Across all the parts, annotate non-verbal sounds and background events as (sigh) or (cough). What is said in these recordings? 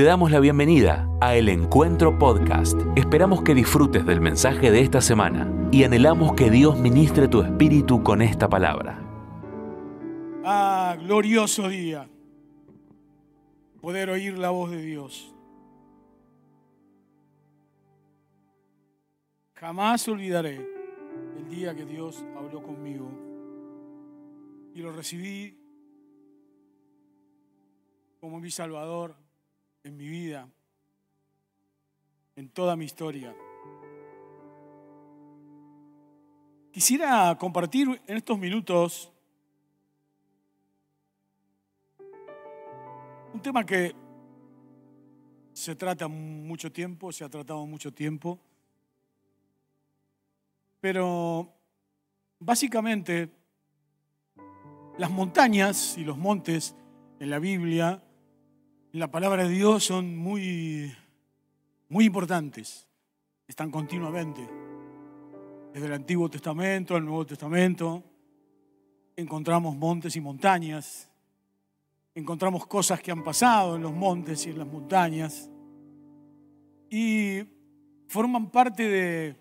Te damos la bienvenida a El Encuentro Podcast. Esperamos que disfrutes del mensaje de esta semana y anhelamos que Dios ministre tu espíritu con esta palabra. Ah, glorioso día. Poder oír la voz de Dios. Jamás olvidaré el día que Dios habló conmigo y lo recibí como mi Salvador en mi vida, en toda mi historia. Quisiera compartir en estos minutos un tema que se trata mucho tiempo, se ha tratado mucho tiempo, pero básicamente las montañas y los montes en la Biblia la palabra de Dios son muy, muy importantes, están continuamente. Desde el Antiguo Testamento al Nuevo Testamento encontramos montes y montañas, encontramos cosas que han pasado en los montes y en las montañas. Y forman parte de,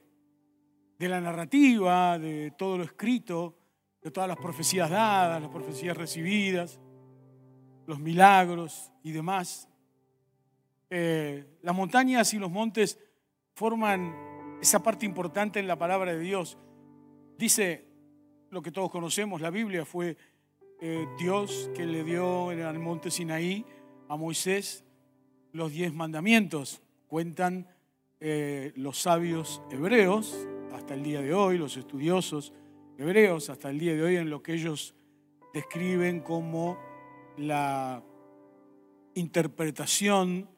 de la narrativa, de todo lo escrito, de todas las profecías dadas, las profecías recibidas los milagros y demás. Eh, las montañas y los montes forman esa parte importante en la palabra de Dios. Dice lo que todos conocemos, la Biblia fue eh, Dios que le dio en el monte Sinaí a Moisés los diez mandamientos. Cuentan eh, los sabios hebreos hasta el día de hoy, los estudiosos hebreos hasta el día de hoy en lo que ellos describen como la interpretación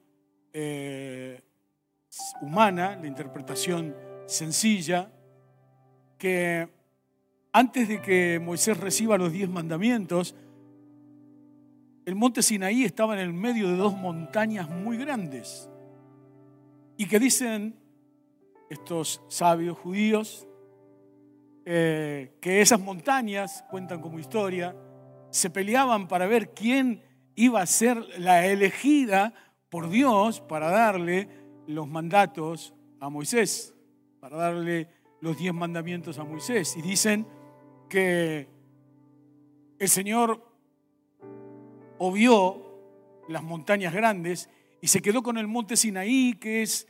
eh, humana, la interpretación sencilla, que antes de que Moisés reciba los diez mandamientos, el monte Sinaí estaba en el medio de dos montañas muy grandes y que dicen estos sabios judíos eh, que esas montañas cuentan como historia, se peleaban para ver quién iba a ser la elegida por Dios para darle los mandatos a Moisés, para darle los diez mandamientos a Moisés. Y dicen que el Señor obvió las montañas grandes y se quedó con el monte Sinaí, que es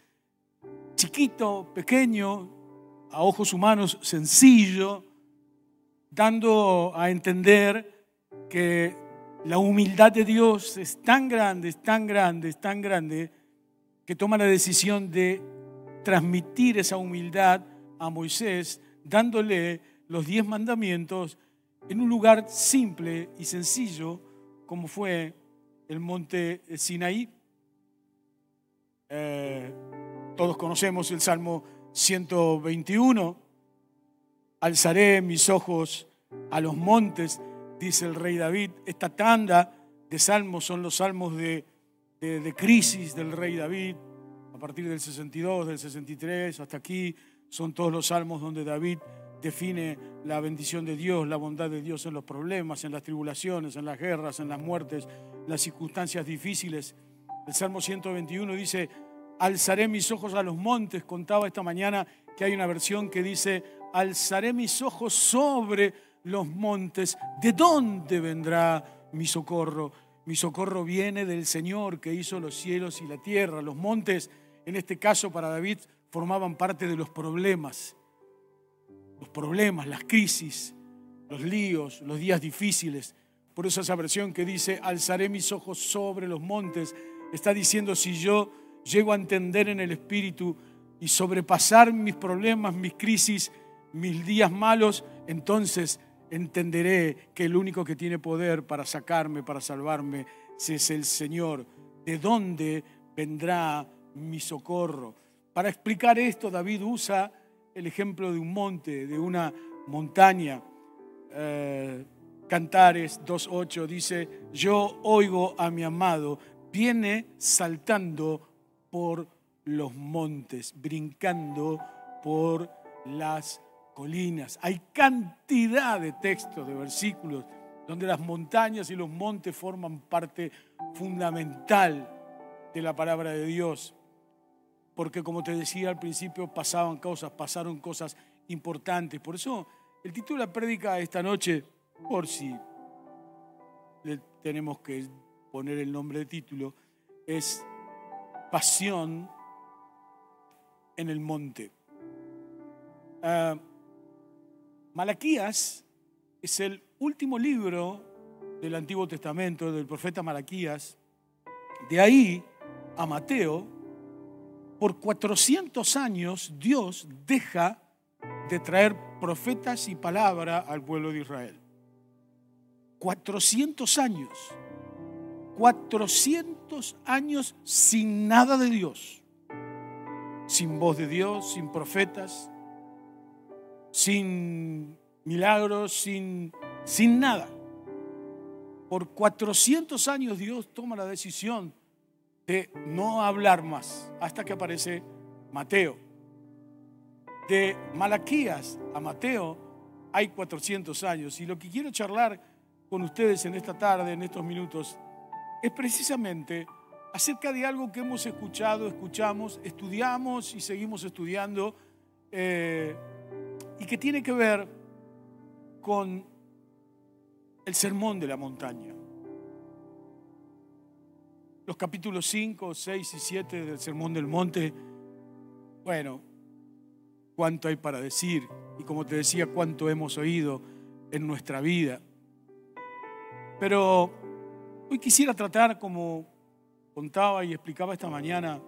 chiquito, pequeño, a ojos humanos sencillo, dando a entender que la humildad de Dios es tan grande, es tan grande, es tan grande, que toma la decisión de transmitir esa humildad a Moisés, dándole los diez mandamientos en un lugar simple y sencillo como fue el monte Sinaí. Eh, todos conocemos el Salmo 121. Alzaré mis ojos a los montes dice el rey David. Esta tanda de salmos son los salmos de, de, crisis del rey David, a partir del 62, del 63, hasta aquí son todos los salmos donde David define la bendición de Dios, la bondad de Dios en los problemas, en las tribulaciones, en las guerras, en las muertes, las circunstancias difíciles. El Salmo 121 dice, alzaré mis ojos a los montes. Contaba esta mañana que hay una versión que dice, alzaré mis ojos sobre los montes, ¿de dónde vendrá mi socorro? Mi socorro viene del Señor que hizo los cielos y la tierra. Los montes, en este caso para David, formaban parte de los problemas. Los problemas, las crisis, los líos, los días difíciles. Por eso esa versión que dice, alzaré mis ojos sobre los montes, está diciendo, si yo llego a entender en el Espíritu y sobrepasar mis problemas, mis crisis, mis días malos, entonces entenderé que el único que tiene poder para sacarme, para salvarme, es el Señor. ¿De dónde vendrá mi socorro? Para explicar esto, David usa el ejemplo de un monte, de una montaña. Eh, Cantares 2.8 dice, yo oigo a mi amado, viene saltando por los montes, brincando por las colinas. Hay cantidad de textos, de versículos, donde las montañas y los montes forman parte fundamental de la palabra de Dios, porque como te decía al principio, pasaban cosas, pasaron cosas importantes. Por eso el título de la prédica esta noche, por si le tenemos que poner el nombre de título, es Pasión en el Monte. Ah, Malaquías es el último libro del Antiguo Testamento, del profeta Malaquías. De ahí a Mateo, por 400 años Dios deja de traer profetas y palabra al pueblo de Israel. 400 años. 400 años sin nada de Dios. Sin voz de Dios, sin profetas, sin milagros, sin, sin nada. Por 400 años Dios toma la decisión de no hablar más hasta que aparece Mateo. De Malaquías a Mateo hay 400 años y lo que quiero charlar con ustedes en esta tarde, en estos minutos, es precisamente acerca de algo que hemos escuchado, escuchamos, estudiamos y seguimos estudiando eh, y que tiene que ver con el sermón de la montaña. Los capítulos 5, 6 y 7 del sermón del monte, bueno, cuánto hay para decir y como te decía, cuánto hemos oído en nuestra vida. Pero hoy quisiera tratar, como contaba y explicaba esta mañana,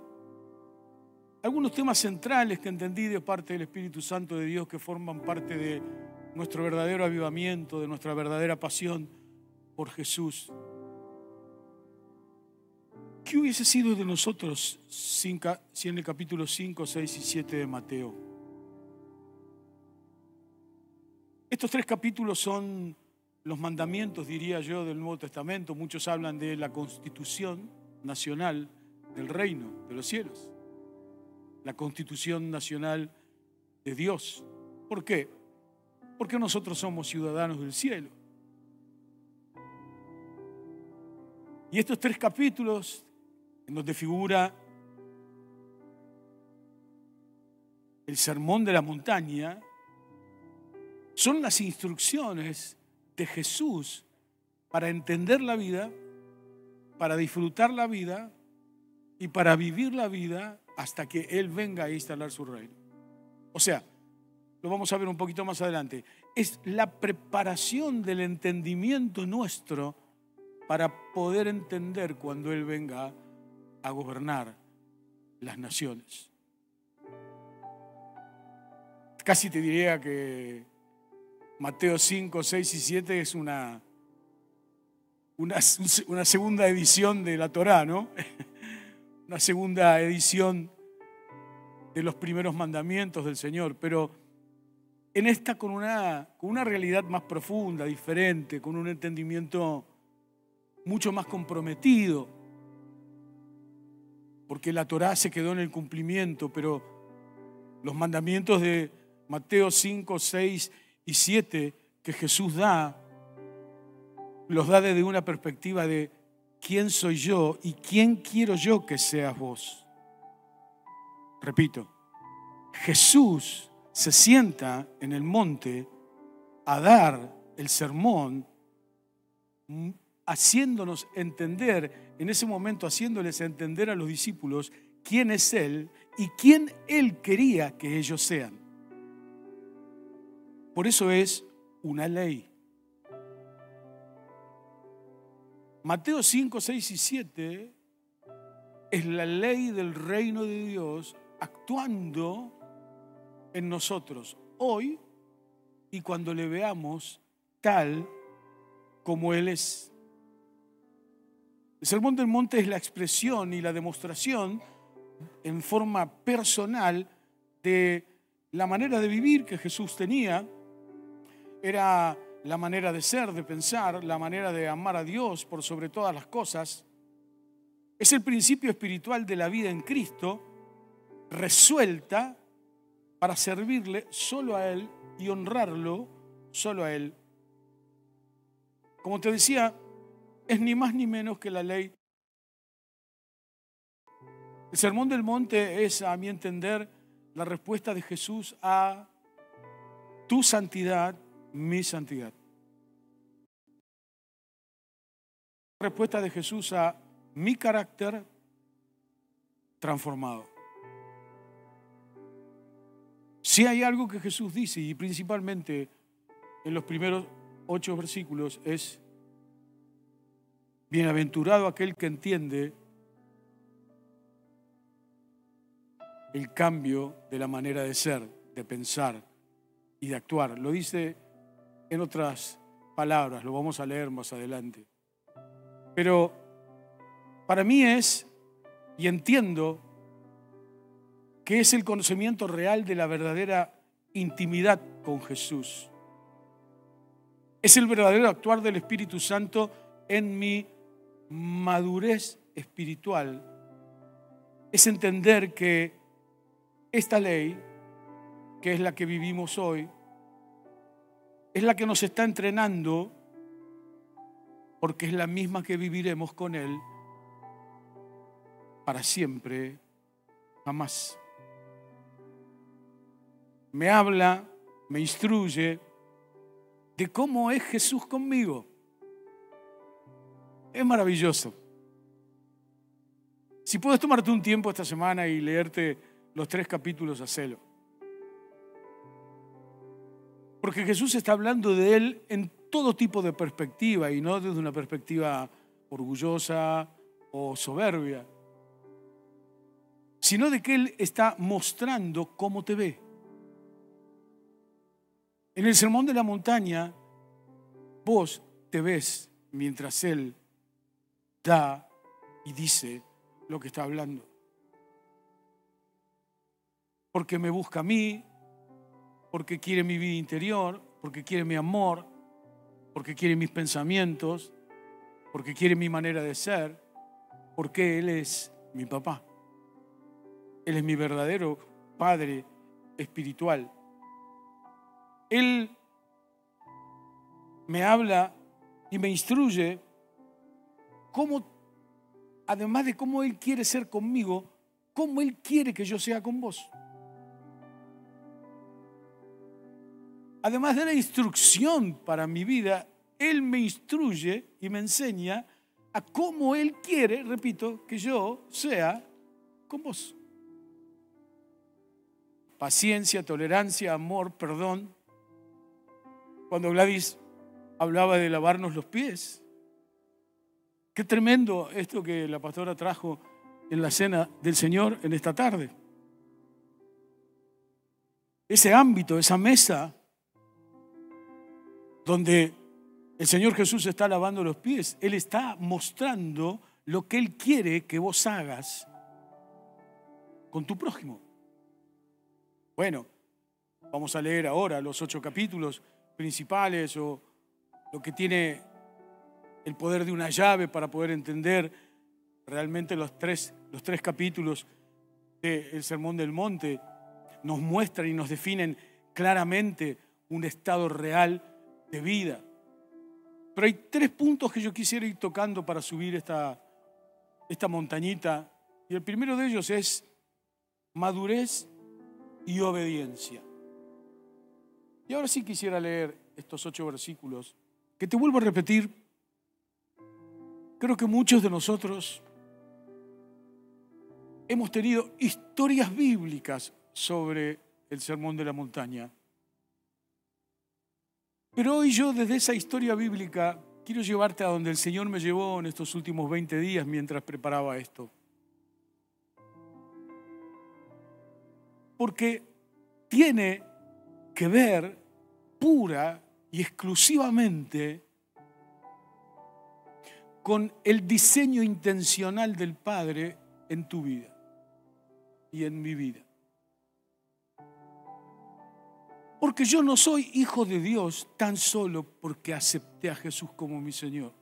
algunos temas centrales que entendí de parte del Espíritu Santo de Dios que forman parte de nuestro verdadero avivamiento, de nuestra verdadera pasión por Jesús. ¿Qué hubiese sido de nosotros si en el capítulo 5, 6 y 7 de Mateo? Estos tres capítulos son los mandamientos, diría yo, del Nuevo Testamento. Muchos hablan de la constitución nacional del reino de los cielos la constitución nacional de Dios. ¿Por qué? Porque nosotros somos ciudadanos del cielo. Y estos tres capítulos, en donde figura el sermón de la montaña, son las instrucciones de Jesús para entender la vida, para disfrutar la vida y para vivir la vida hasta que Él venga a instalar su reino. O sea, lo vamos a ver un poquito más adelante, es la preparación del entendimiento nuestro para poder entender cuando Él venga a gobernar las naciones. Casi te diría que Mateo 5, 6 y 7 es una, una, una segunda edición de la Torá, ¿no? (laughs) una segunda edición de los primeros mandamientos del Señor, pero en esta con una, con una realidad más profunda, diferente, con un entendimiento mucho más comprometido, porque la Torá se quedó en el cumplimiento, pero los mandamientos de Mateo 5, 6 y 7 que Jesús da, los da desde una perspectiva de quién soy yo y quién quiero yo que seas vos. Repito, Jesús se sienta en el monte a dar el sermón, haciéndonos entender, en ese momento haciéndoles entender a los discípulos quién es Él y quién Él quería que ellos sean. Por eso es una ley. Mateo 5, 6 y 7 es la ley del reino de Dios actuando en nosotros hoy y cuando le veamos tal como Él es. El Sermón del Monte es la expresión y la demostración en forma personal de la manera de vivir que Jesús tenía. Era la manera de ser, de pensar, la manera de amar a Dios por sobre todas las cosas. Es el principio espiritual de la vida en Cristo, resuelta para servirle solo a Él y honrarlo solo a Él. Como te decía, es ni más ni menos que la ley El Sermón del Monte es, a mi entender, la respuesta de Jesús a tu santidad, mi santidad. Respuesta de Jesús a mi carácter transformado. Si hay algo que Jesús dice, y principalmente en los primeros ocho versículos, es, bienaventurado aquel que entiende el cambio de la manera de ser, de pensar y de actuar. Lo dice en otras palabras, lo vamos a leer más adelante. Pero para mí es, y entiendo, que es el conocimiento real de la verdadera intimidad con Jesús. Es el verdadero actuar del Espíritu Santo en mi madurez espiritual. Es entender que esta ley, que es la que vivimos hoy, es la que nos está entrenando porque es la misma que viviremos con Él para siempre, jamás. Me habla, me instruye de cómo es Jesús conmigo. Es maravilloso. Si puedes tomarte un tiempo esta semana y leerte los tres capítulos, a celo. Porque Jesús está hablando de Él en todo tipo de perspectiva y no desde una perspectiva orgullosa o soberbia, sino de que Él está mostrando cómo te ve. En el Sermón de la Montaña, vos te ves mientras Él da y dice lo que está hablando porque me busca a mí, porque quiere mi vida interior, porque quiere mi amor, porque quiere mis pensamientos, porque quiere mi manera de ser, porque Él es mi papá. Él es mi verdadero Padre espiritual. Él me habla y me instruye cómo, además de cómo Él quiere ser conmigo, cómo Él quiere que yo sea con vos. Además de la instrucción para mi vida, Él me instruye y me enseña a cómo Él quiere, repito, que yo sea con vos. Paciencia, tolerancia, amor, perdón. Cuando Gladys hablaba de lavarnos los pies, qué tremendo esto que la pastora trajo en la cena del Señor en esta tarde. Ese ámbito, esa mesa donde el Señor Jesús está lavando los pies, Él está mostrando lo que Él quiere que vos hagas con tu prójimo. Bueno, vamos a leer ahora los ocho capítulos principales o lo que tiene el poder de una llave para poder entender realmente los tres, los tres capítulos del Sermón del Monte. Nos muestran y nos definen claramente un estado real de vida. Pero hay tres puntos que yo quisiera ir tocando para subir esta, esta montañita. Y el primero de ellos es madurez y obediencia. Y ahora sí quisiera leer estos ocho versículos, que te vuelvo a repetir. Creo que muchos de nosotros hemos tenido historias bíblicas sobre el sermón de la montaña. Pero hoy yo desde esa historia bíblica quiero llevarte a donde el Señor me llevó en estos últimos 20 días mientras preparaba esto. Porque tiene que ver pura y exclusivamente con el diseño intencional del Padre en tu vida y en mi vida. Porque yo no soy hijo de Dios tan solo porque acepté a Jesús como mi Señor,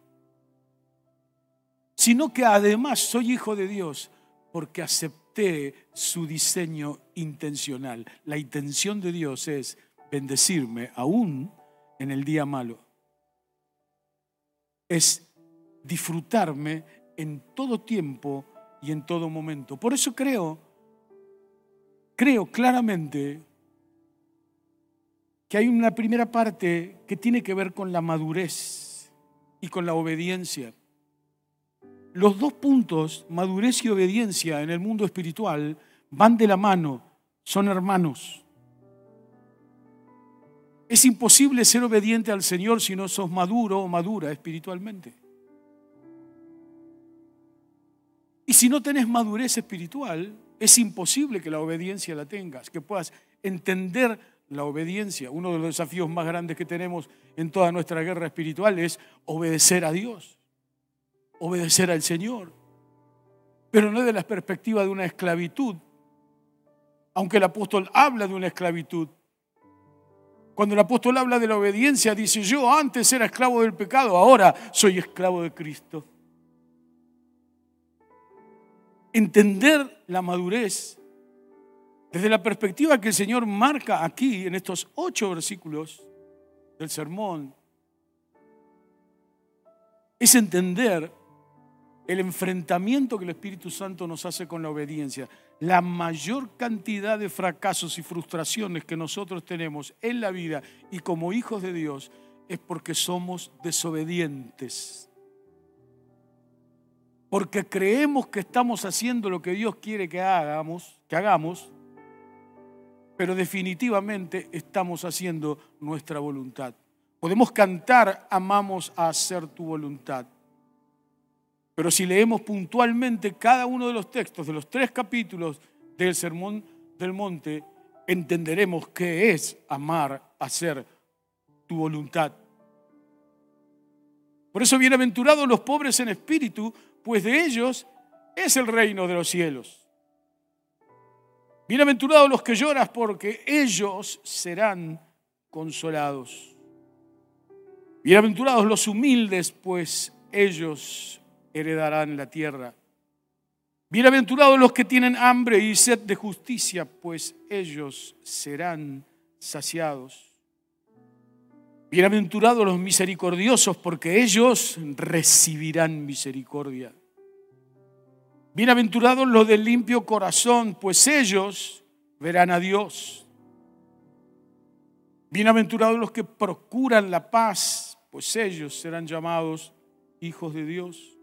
sino que además soy hijo de Dios porque acepté su diseño intencional. La intención de Dios es bendecirme aún en el día malo. Es disfrutarme en todo tiempo y en todo momento. Por eso creo, creo claramente que hay una primera parte que tiene que ver con la madurez y con la obediencia. Los dos puntos, madurez y obediencia en el mundo espiritual, van de la mano, son hermanos. Es imposible ser obediente al Señor si no sos maduro o madura espiritualmente. Y si no tenés madurez espiritual, es imposible que la obediencia la tengas, que puedas entender la obediencia. Uno de los desafíos más grandes que tenemos en toda nuestra guerra espiritual es obedecer a Dios, obedecer al Señor, pero no de la perspectiva de una esclavitud, aunque el apóstol habla de una esclavitud. Cuando el apóstol habla de la obediencia, dice, yo antes era esclavo del pecado, ahora soy esclavo de Cristo. Entender la madurez desde la perspectiva que el Señor marca aquí en estos ocho versículos del sermón, es entender el enfrentamiento que el Espíritu Santo nos hace con la obediencia. La mayor cantidad de fracasos y frustraciones que nosotros tenemos en la vida y como hijos de Dios es porque somos desobedientes. Porque creemos que estamos haciendo lo que Dios quiere que hagamos, que hagamos, pero definitivamente estamos haciendo nuestra voluntad. Podemos cantar, amamos a hacer tu voluntad. Pero si leemos puntualmente cada uno de los textos de los tres capítulos del Sermón del Monte, entenderemos qué es amar, hacer tu voluntad. Por eso bienaventurados los pobres en espíritu, pues de ellos es el reino de los cielos. Bienaventurados los que lloras porque ellos serán consolados. Bienaventurados los humildes, pues ellos heredarán la tierra. Bienaventurados los que tienen hambre y sed de justicia, pues ellos serán saciados. Bienaventurados los misericordiosos, porque ellos recibirán misericordia. Bienaventurados los del limpio corazón, pues ellos verán a Dios. Bienaventurados los que procuran la paz, pues ellos serán llamados hijos de Dios.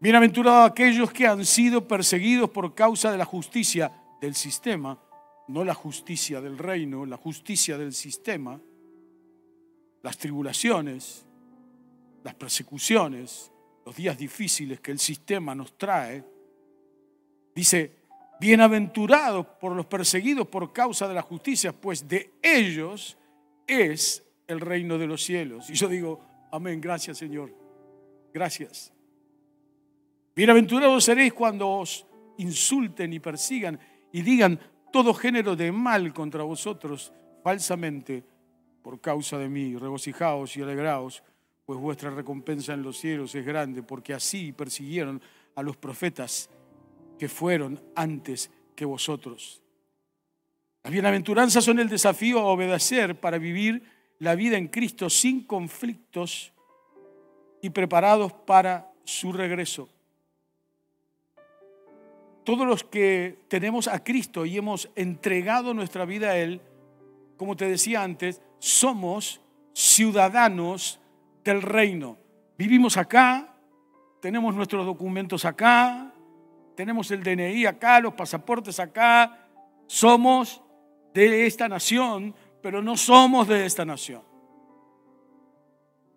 Bienaventurados aquellos que han sido perseguidos por causa de la justicia del sistema, no la justicia del reino, la justicia del sistema, las tribulaciones, las persecuciones, los días difíciles que el sistema nos trae, dice, bienaventurados por los perseguidos por causa de la justicia, pues de ellos es el reino de los cielos. Y yo digo, amén, gracias Señor, gracias. Bienaventurados seréis cuando os insulten y persigan y digan todo género de mal contra vosotros falsamente por causa de mí. Regocijaos y alegraos pues vuestra recompensa en los cielos es grande, porque así persiguieron a los profetas que fueron antes que vosotros. Las bienaventuranzas son el desafío a obedecer para vivir la vida en Cristo sin conflictos y preparados para su regreso. Todos los que tenemos a Cristo y hemos entregado nuestra vida a Él, como te decía antes, somos ciudadanos del reino. Vivimos acá, tenemos nuestros documentos acá, tenemos el DNI acá, los pasaportes acá, somos de esta nación, pero no somos de esta nación.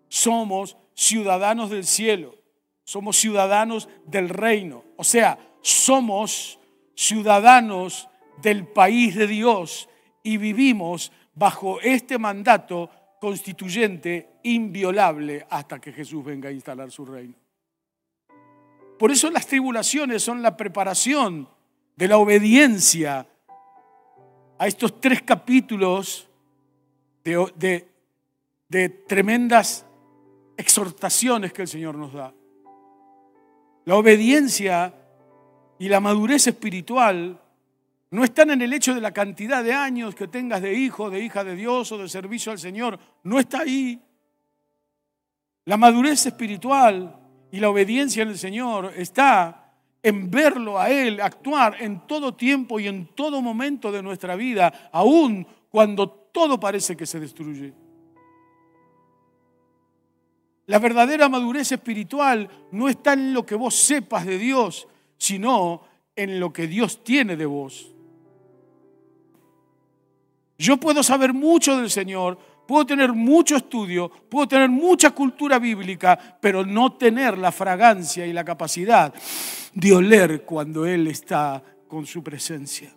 Somos ciudadanos del cielo, somos ciudadanos del reino, o sea, somos ciudadanos del país de Dios y vivimos bajo este mandato constituyente inviolable hasta que Jesús venga a instalar su reino. Por eso las tribulaciones son la preparación de la obediencia a estos tres capítulos de, de tremendas exhortaciones que el Señor nos da. La obediencia y la madurez espiritual no están en el hecho de la cantidad de años que tengas de hijo, de hija de Dios o de servicio al Señor. No está ahí. La madurez espiritual y la obediencia en el Señor está en verlo a Él actuar en todo tiempo y en todo momento de nuestra vida, aun cuando todo parece que se destruye. La verdadera madurez espiritual no está en lo que vos sepas de Dios, sino en lo que Dios tiene de vos. Yo puedo saber mucho del Señor, puedo tener mucho estudio, puedo tener mucha cultura bíblica, pero no tener la fragancia y la capacidad de oler cuando Él está con su presencia.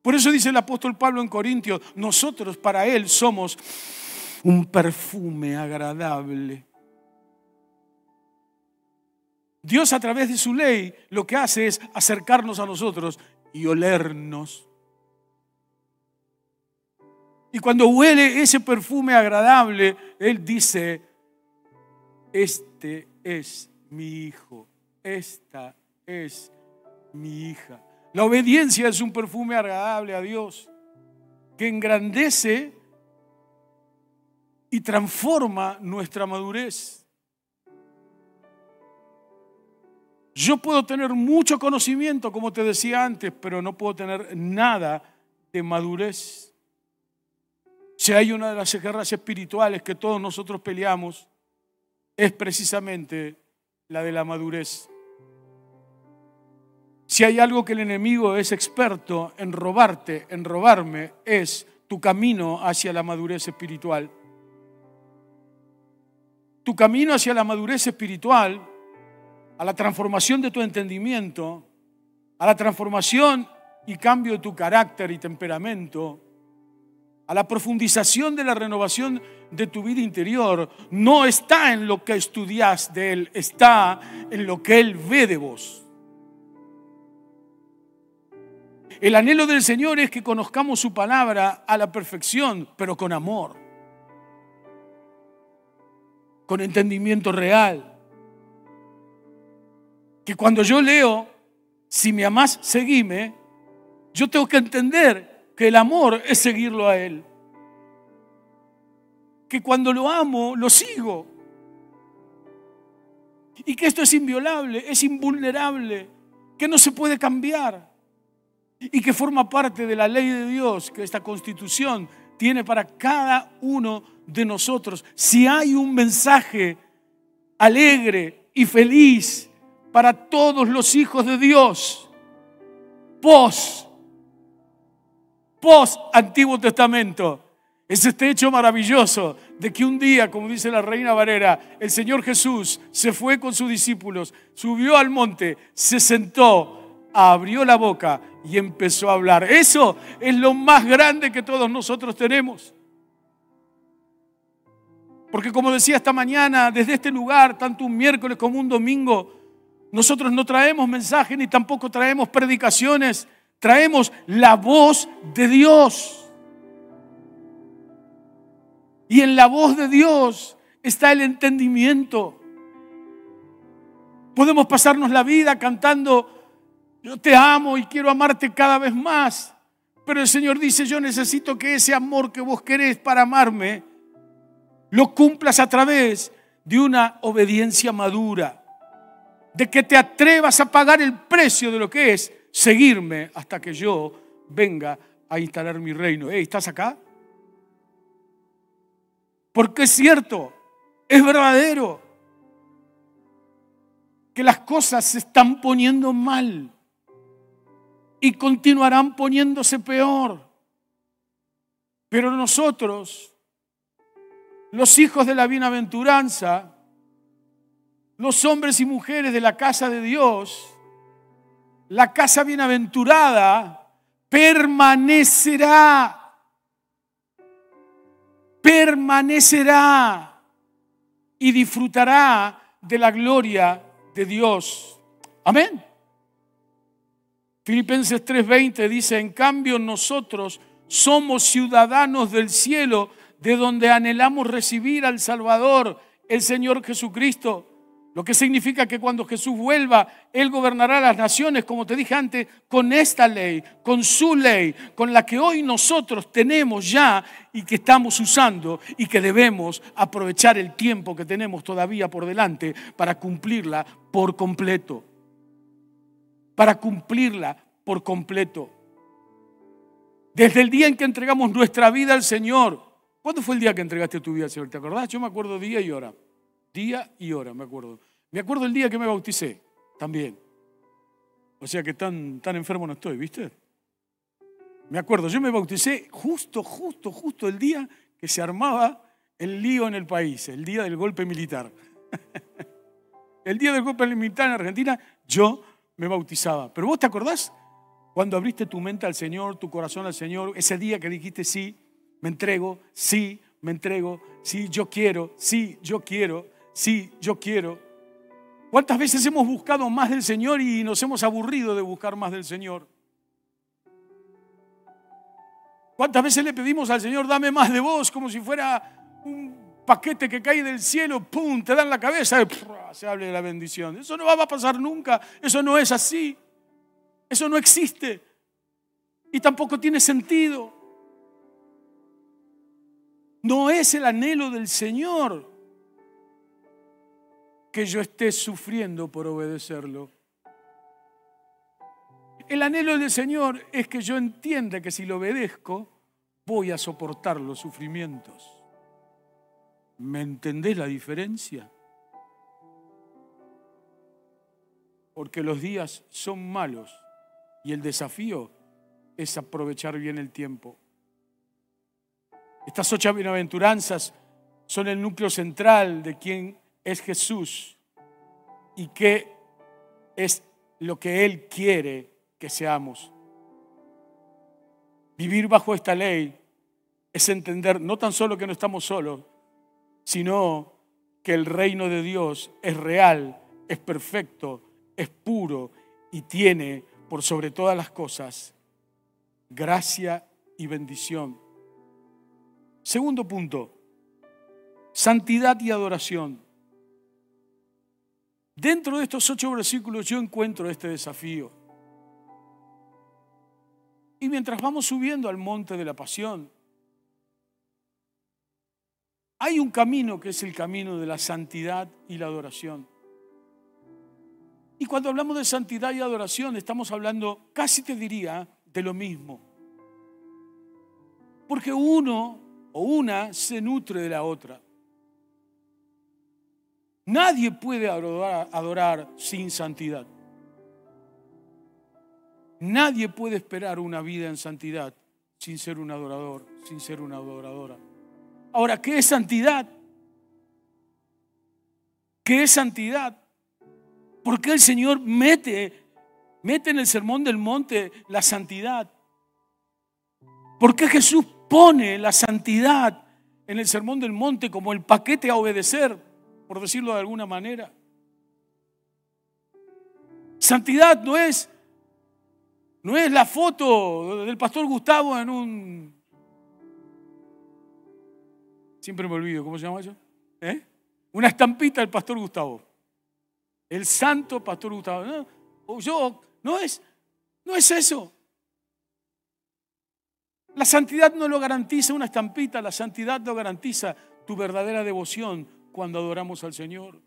Por eso dice el apóstol Pablo en Corintios, nosotros para Él somos un perfume agradable. Dios a través de su ley lo que hace es acercarnos a nosotros y olernos. Y cuando huele ese perfume agradable, Él dice, este es mi hijo, esta es mi hija. La obediencia es un perfume agradable a Dios que engrandece y transforma nuestra madurez. Yo puedo tener mucho conocimiento, como te decía antes, pero no puedo tener nada de madurez. Si hay una de las guerras espirituales que todos nosotros peleamos, es precisamente la de la madurez. Si hay algo que el enemigo es experto en robarte, en robarme, es tu camino hacia la madurez espiritual. Tu camino hacia la madurez espiritual, a la transformación de tu entendimiento, a la transformación y cambio de tu carácter y temperamento, a la profundización de la renovación de tu vida interior, no está en lo que estudias de Él, está en lo que Él ve de vos. El anhelo del Señor es que conozcamos su palabra a la perfección, pero con amor con entendimiento real. Que cuando yo leo, si me amás, seguime, yo tengo que entender que el amor es seguirlo a Él. Que cuando lo amo, lo sigo. Y que esto es inviolable, es invulnerable, que no se puede cambiar. Y que forma parte de la ley de Dios, que esta constitución tiene para cada uno de nosotros. Si hay un mensaje alegre y feliz para todos los hijos de Dios, pos, pos Antiguo Testamento, es este hecho maravilloso de que un día, como dice la reina Varera, el Señor Jesús se fue con sus discípulos, subió al monte, se sentó, abrió la boca y empezó a hablar. Eso es lo más grande que todos nosotros tenemos. Porque como decía esta mañana, desde este lugar, tanto un miércoles como un domingo, nosotros no traemos mensajes ni tampoco traemos predicaciones, traemos la voz de Dios. Y en la voz de Dios está el entendimiento. Podemos pasarnos la vida cantando yo te amo y quiero amarte cada vez más. Pero el Señor dice, yo necesito que ese amor que vos querés para amarme, lo cumplas a través de una obediencia madura. De que te atrevas a pagar el precio de lo que es seguirme hasta que yo venga a instalar mi reino. ¿Estás acá? Porque es cierto, es verdadero que las cosas se están poniendo mal y continuarán poniéndose peor. Pero nosotros, los hijos de la bienaventuranza, los hombres y mujeres de la casa de Dios, la casa bienaventurada permanecerá, permanecerá y disfrutará de la gloria de Dios. Amén. Filipenses 3:20 dice, en cambio nosotros somos ciudadanos del cielo, de donde anhelamos recibir al Salvador, el Señor Jesucristo, Lo que significa que cuando Jesús vuelva, Él gobernará las naciones, como te dije antes, con esta ley, con su ley, con la que hoy nosotros tenemos ya y que estamos usando y que debemos aprovechar el tiempo que tenemos todavía por delante para cumplirla por completo. Para cumplirla por completo. Desde el día en que entregamos nuestra vida al Señor. ¿Cuándo fue el día que entregaste tu vida al Señor? ¿Te acordás? Yo me acuerdo día y hora. Día y hora, me acuerdo. Me acuerdo el día que me bauticé, también. O sea que tan, tan enfermo no estoy, ¿viste? Me acuerdo, yo me bauticé justo, justo, justo el día que se armaba el lío en el país, el día del golpe militar. (laughs) el día del golpe militar en Argentina, yo me bautizaba. Pero vos te acordás cuando abriste tu mente al Señor, tu corazón al Señor, ese día que dijiste sí, me entrego, sí, me entrego, sí, yo quiero, sí, yo quiero sí, yo quiero. ¿Cuántas veces hemos buscado más del Señor y nos hemos aburrido de buscar más del Señor? ¿Cuántas veces le pedimos al Señor, dame más de vos, como si fuera un paquete que cae del cielo, ¡pum!, te dan la cabeza y se hable de la bendición. Eso no va a pasar nunca, eso no es así, eso no existe y tampoco tiene sentido. No es el anhelo del Señor que yo esté sufriendo por obedecerlo. El anhelo del Señor es que yo entienda que si lo obedezco, voy a soportar los sufrimientos. ¿Me entendés la diferencia? Porque los días son malos y el desafío es aprovechar bien el tiempo. Estas ocho bienaventuranzas son el núcleo central de quien es Jesús y qué es lo que Él quiere que seamos. Vivir bajo esta ley es entender no tan solo que no estamos solos, sino que el reino de Dios es real, es perfecto, es puro y tiene por sobre todas las cosas gracia y bendición. Segundo punto, santidad y adoración. Dentro de estos ocho versículos yo encuentro este desafío. Y mientras vamos subiendo al monte de la pasión, hay un camino que es el camino de la santidad y la adoración. Y cuando hablamos de santidad y adoración, estamos hablando, casi te diría, de lo mismo. Porque uno o una se nutre de la otra. Nadie puede adorar, sin santidad. Nadie puede esperar una vida en santidad sin ser un adorador, sin ser una adoradora. Ahora, ¿qué es santidad? ¿Qué es santidad? ¿Por qué el Señor mete, mete en el sermón del monte la santidad? ¿Por qué Jesús pone la santidad en el sermón del monte como el paquete a obedecer? Por decirlo de alguna manera. Santidad no es, no es la foto del pastor Gustavo en un... Siempre me olvido, ¿cómo se llama eso? ¿Eh? Una estampita del pastor Gustavo. El santo pastor Gustavo. No, yo, no es, no es eso. La santidad no lo garantiza una estampita, la santidad lo garantiza tu verdadera devoción, cuando adoramos al Señor.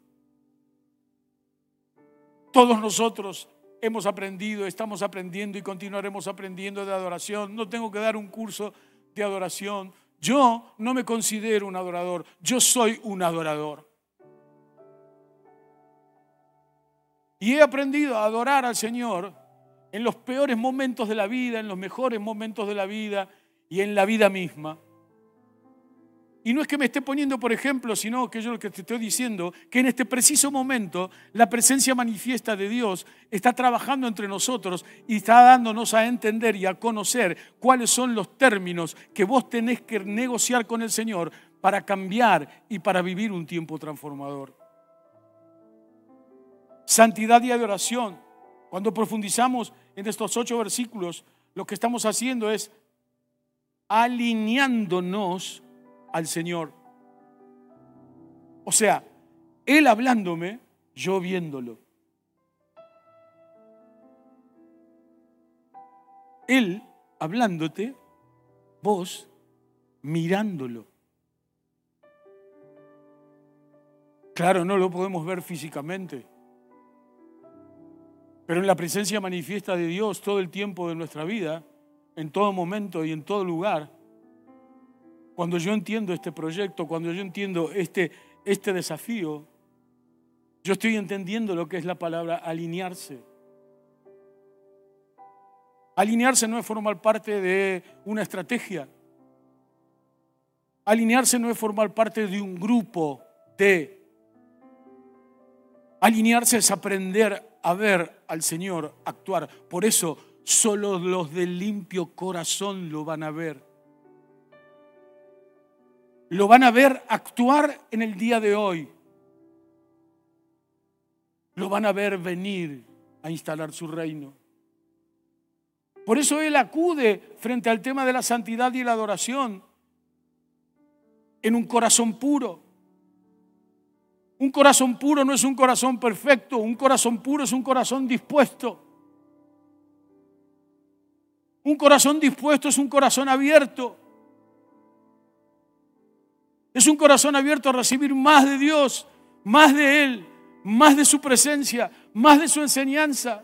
Todos nosotros hemos aprendido, estamos aprendiendo y continuaremos aprendiendo de adoración. No tengo que dar un curso de adoración. Yo no me considero un adorador, yo soy un adorador. Y he aprendido a adorar al Señor en los peores momentos de la vida, en los mejores momentos de la vida y en la vida misma. Y no es que me esté poniendo por ejemplo, sino que yo lo que te estoy diciendo, que en este preciso momento la presencia manifiesta de Dios está trabajando entre nosotros y está dándonos a entender y a conocer cuáles son los términos que vos tenés que negociar con el Señor para cambiar y para vivir un tiempo transformador. Santidad y adoración. Cuando profundizamos en estos ocho versículos, lo que estamos haciendo es alineándonos al Señor. O sea, Él hablándome, yo viéndolo. Él hablándote, vos mirándolo. Claro, no lo podemos ver físicamente, pero en la presencia manifiesta de Dios todo el tiempo de nuestra vida, en todo momento y en todo lugar, cuando yo entiendo este proyecto, cuando yo entiendo este, este desafío, yo estoy entendiendo lo que es la palabra alinearse. Alinearse no es formar parte de una estrategia. Alinearse no es formar parte de un grupo de. Alinearse es aprender a ver al Señor actuar. Por eso solo los de limpio corazón lo van a ver lo van a ver actuar en el día de hoy. Lo van a ver venir a instalar su reino. Por eso Él acude frente al tema de la santidad y la adoración en un corazón puro. Un corazón puro no es un corazón perfecto, un corazón puro es un corazón dispuesto. Un corazón dispuesto es un corazón abierto. Es un corazón abierto a recibir más de Dios, más de Él, más de su presencia, más de su enseñanza.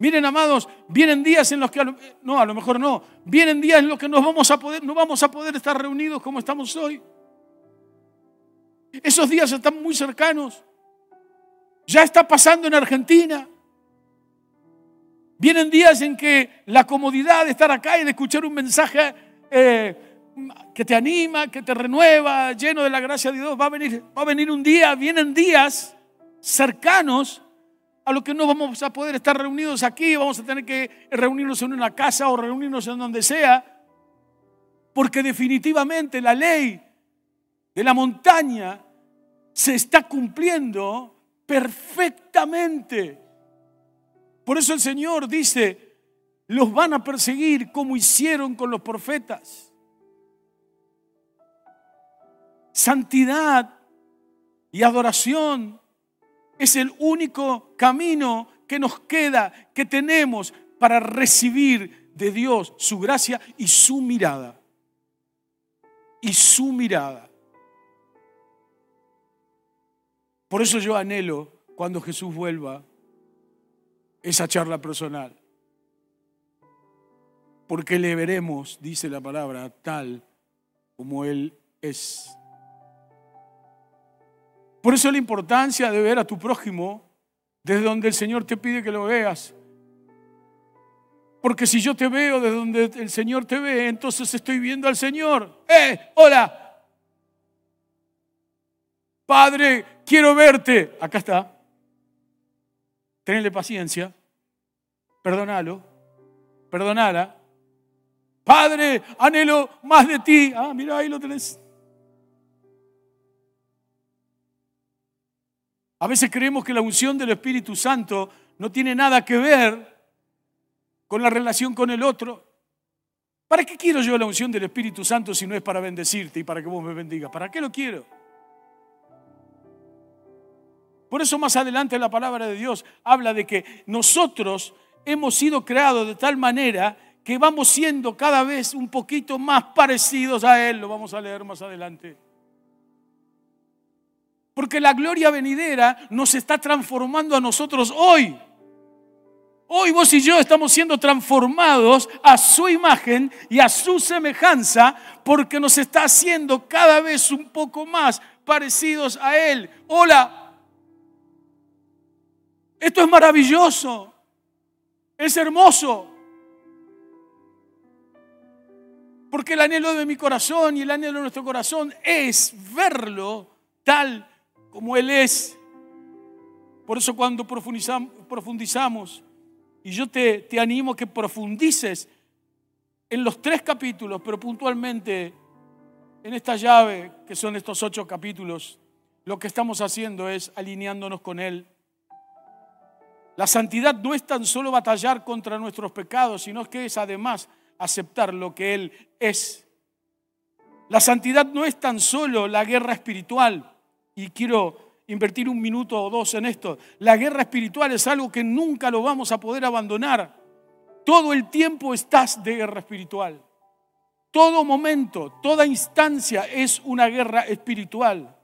Miren, amados, vienen días en los que, no, a lo mejor no, vienen días en los que vamos a poder, no vamos a poder estar reunidos como estamos hoy. Esos días están muy cercanos. Ya está pasando en Argentina. Vienen días en que la comodidad de estar acá y de escuchar un mensaje eh, que te anima, que te renueva, lleno de la gracia de Dios. Va a venir, va a venir un día, vienen días cercanos a lo que no vamos a poder estar reunidos aquí, vamos a tener que reunirnos en una casa o reunirnos en donde sea, porque definitivamente la ley de la montaña se está cumpliendo perfectamente. Por eso el Señor dice, los van a perseguir como hicieron con los profetas. Santidad y adoración es el único camino que nos queda, que tenemos para recibir de Dios su gracia y su mirada. Y su mirada. Por eso yo anhelo cuando Jesús vuelva esa charla personal. Porque le veremos, dice la palabra, tal como Él es. Por eso la importancia de ver a tu prójimo desde donde el Señor te pide que lo veas. Porque si yo te veo desde donde el Señor te ve, entonces estoy viendo al Señor. ¡Eh! ¡Hola! Padre, quiero verte. Acá está. Tenle paciencia. Perdónalo. Perdonala. Padre, anhelo más de ti. Ah, mira, ahí lo tenés. A veces creemos que la unción del Espíritu Santo no tiene nada que ver con la relación con el otro. ¿Para qué quiero yo la unción del Espíritu Santo si no es para bendecirte y para que vos me bendigas? ¿Para qué lo quiero? Por eso más adelante la palabra de Dios habla de que nosotros hemos sido creados de tal manera que vamos siendo cada vez un poquito más parecidos a Él. Lo vamos a leer más adelante. Porque la gloria venidera nos está transformando a nosotros hoy. Hoy vos y yo estamos siendo transformados a su imagen y a su semejanza porque nos está haciendo cada vez un poco más parecidos a Él. Hola, esto es maravilloso, es hermoso. Porque el anhelo de mi corazón y el anhelo de nuestro corazón es verlo tal como Él es. Por eso cuando profundizamos, y yo te, te animo a que profundices en los tres capítulos, pero puntualmente en esta llave, que son estos ocho capítulos, lo que estamos haciendo es alineándonos con Él. La santidad no es tan solo batallar contra nuestros pecados, sino que es además aceptar lo que Él es. La santidad no es tan solo la guerra espiritual, y quiero invertir un minuto o dos en esto. La guerra espiritual es algo que nunca lo vamos a poder abandonar. Todo el tiempo estás de guerra espiritual. Todo momento, toda instancia es una guerra espiritual.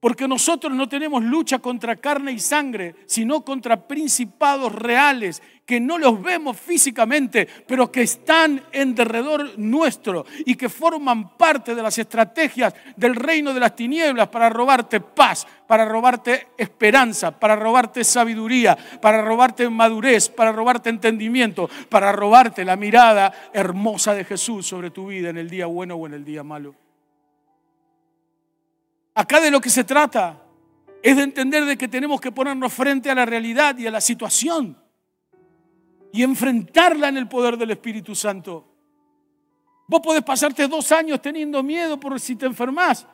Porque nosotros no tenemos lucha contra carne y sangre, sino contra principados reales que no los vemos físicamente, pero que están en derredor nuestro y que forman parte de las estrategias del reino de las tinieblas para robarte paz, para robarte esperanza, para robarte sabiduría, para robarte madurez, para robarte entendimiento, para robarte la mirada hermosa de Jesús sobre tu vida en el día bueno o en el día malo. Acá de lo que se trata es de entender de que tenemos que ponernos frente a la realidad y a la situación y enfrentarla en el poder del Espíritu Santo. Vos podés pasarte dos años teniendo miedo por si te enfermas.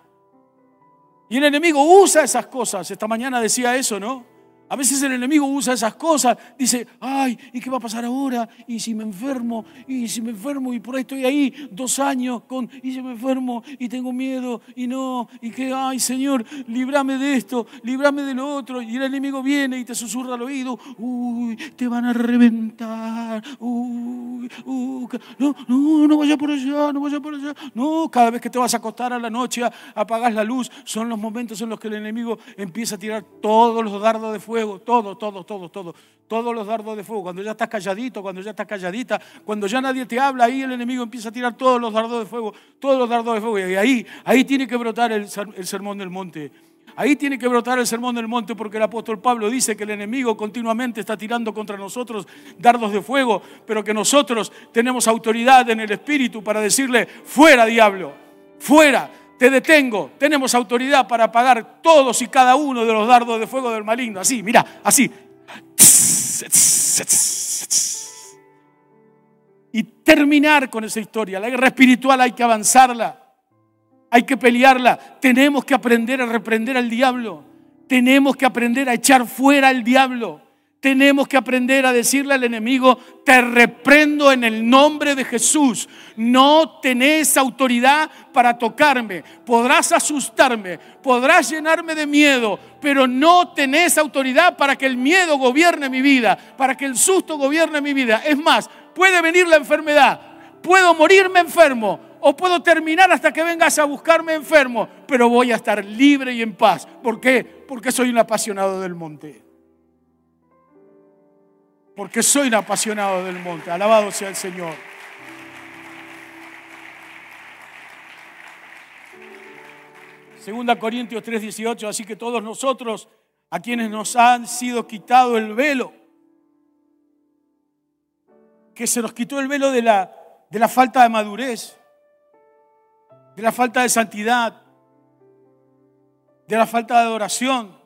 Y el enemigo usa esas cosas. Esta mañana decía eso, ¿no? A veces el enemigo usa esas cosas, dice, ay, ¿y qué va a pasar ahora? ¿Y si me enfermo? ¿Y si me enfermo? Y por ahí estoy ahí dos años con, y si me enfermo y tengo miedo y no, y que, ay Señor, líbrame de esto, líbrame de lo otro. Y el enemigo viene y te susurra al oído, uy, te van a reventar, uy, uy, no, no, no vaya por allá, no vaya por allá. No, cada vez que te vas a acostar a la noche, apagas la luz, son los momentos en los que el enemigo empieza a tirar todos los dardos de fuego fuego, todo, todo, todo, todo. Todos los dardos de fuego. Cuando ya estás calladito, cuando ya estás calladita, cuando ya nadie te habla, ahí el enemigo empieza a tirar todos los dardos de fuego, todos los dardos de fuego. Y ahí, ahí tiene que brotar el, el sermón del monte. Ahí tiene que brotar el sermón del monte porque el apóstol Pablo dice que el enemigo continuamente está tirando contra nosotros dardos de fuego, pero que nosotros tenemos autoridad en el Espíritu para decirle, fuera diablo, fuera, te detengo, tenemos autoridad para apagar todos y cada uno de los dardos de fuego del maligno. Así, mira, así. Y terminar con esa historia. La guerra espiritual hay que avanzarla, hay que pelearla. Tenemos que aprender a reprender al diablo. Tenemos que aprender a echar fuera al diablo. Tenemos que aprender a decirle al enemigo, te reprendo en el nombre de Jesús. No tenés autoridad para tocarme. Podrás asustarme, podrás llenarme de miedo, pero no tenés autoridad para que el miedo gobierne mi vida, para que el susto gobierne mi vida. Es más, puede venir la enfermedad, puedo morirme enfermo o puedo terminar hasta que vengas a buscarme enfermo, pero voy a estar libre y en paz. ¿Por qué? Porque soy un apasionado del monte porque soy un apasionado del monte. Alabado sea el Señor. Segunda Corintios 3:18, así que todos nosotros, a quienes nos han sido quitado el velo, que se nos quitó el velo de la, de la falta de madurez, de la falta de santidad, de la falta de adoración,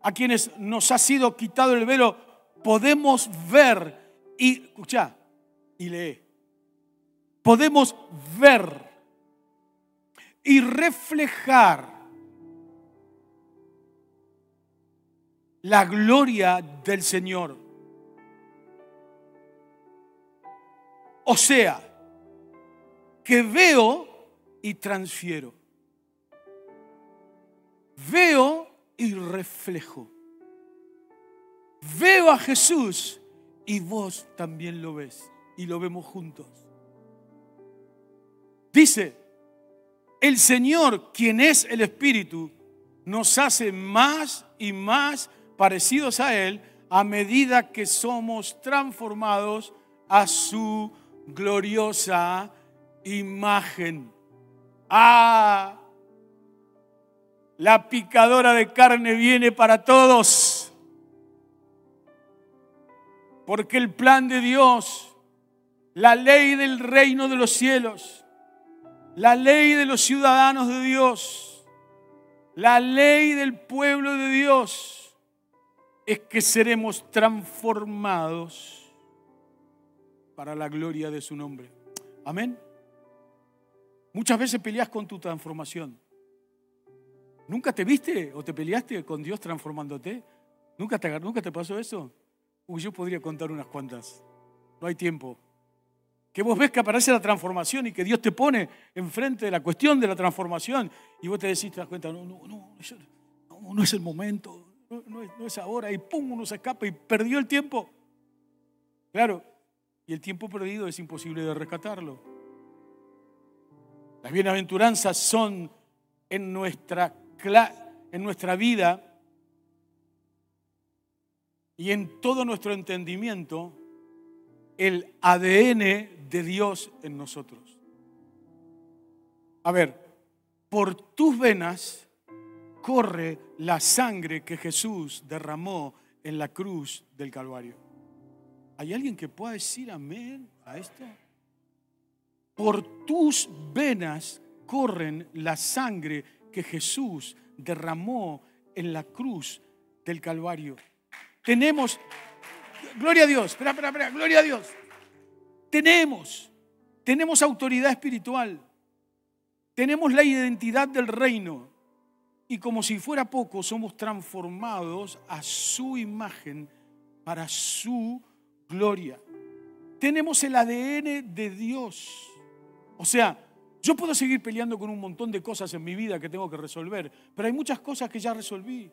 a quienes nos ha sido quitado el velo podemos ver y, escucha, y lee, podemos ver y reflejar la gloria del Señor. O sea, que veo y transfiero. Veo y reflejo veo a Jesús y vos también lo ves y lo vemos juntos. Dice, el Señor, quien es el Espíritu, nos hace más y más parecidos a Él a medida que somos transformados a su gloriosa imagen. Ah, la picadora de carne viene para todos porque el plan de Dios, la ley del reino de los cielos, la ley de los ciudadanos de Dios, la ley del pueblo de Dios, es que seremos transformados para la gloria de su nombre. Amén. Muchas veces peleas con tu transformación. ¿Nunca te viste o te peleaste con Dios transformándote? ¿Nunca te, nunca te pasó eso? Uy, yo podría contar unas cuantas. No hay tiempo. que vos ves que aparece la transformación y que Dios te pone enfrente de la cuestión de la transformación y vos te decís, te das cuenta, no, no, no, no, es el momento, no, es, no es ahora, y pum, uno se escapa y perdió el tiempo. Claro, y el tiempo perdido es imposible de rescatarlo. Las bienaventuranzas son en nuestra, en nuestra vida y en todo nuestro entendimiento el ADN de Dios en nosotros. A ver, por tus venas corre la sangre que Jesús derramó en la cruz del Calvario. ¿Hay alguien que pueda decir amén a esto? Por tus venas corren la sangre que Jesús derramó en la cruz del Calvario. Tenemos, gloria a Dios, espera, espera, espera, gloria a Dios. Tenemos, tenemos autoridad espiritual. Tenemos la identidad del reino. Y como si fuera poco, somos transformados a su imagen para su gloria. Tenemos el ADN de Dios. O sea, yo puedo seguir peleando con un montón de cosas en mi vida que tengo que resolver, pero hay muchas cosas que ya resolví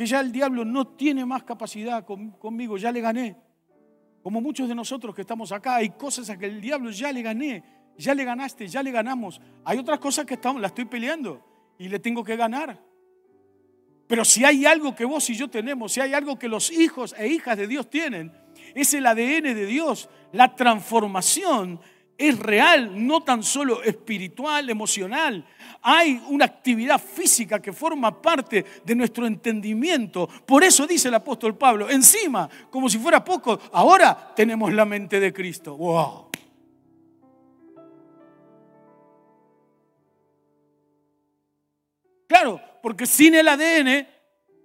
que ya el diablo no tiene más capacidad conmigo, ya le gané. Como muchos de nosotros que estamos acá, hay cosas a que el diablo ya le gané, ya le ganaste, ya le ganamos. Hay otras cosas que estamos, la estoy peleando y le tengo que ganar. Pero si hay algo que vos y yo tenemos, si hay algo que los hijos e hijas de Dios tienen, es el ADN de Dios, la transformación es real, no tan solo espiritual, emocional. Hay una actividad física que forma parte de nuestro entendimiento. Por eso dice el apóstol Pablo, encima, como si fuera poco, ahora tenemos la mente de Cristo. ¡Wow! Claro, porque sin el ADN,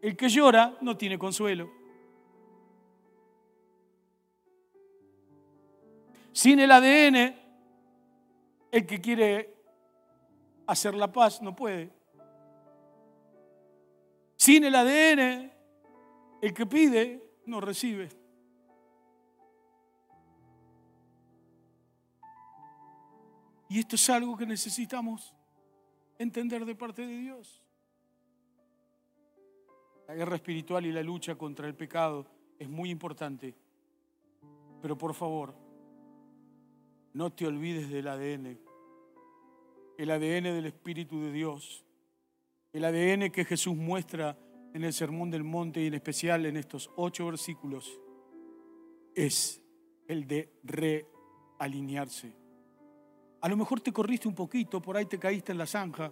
el que llora no tiene consuelo. Sin el ADN, el que quiere hacer la paz no puede. Sin el ADN, el que pide no recibe. Y esto es algo que necesitamos entender de parte de Dios. La guerra espiritual y la lucha contra el pecado es muy importante. Pero por favor, no te olvides del ADN el ADN del Espíritu de Dios, el ADN que Jesús muestra en el Sermón del Monte y en especial en estos ocho versículos, es el de realinearse. A lo mejor te corriste un poquito, por ahí te caíste en la zanja.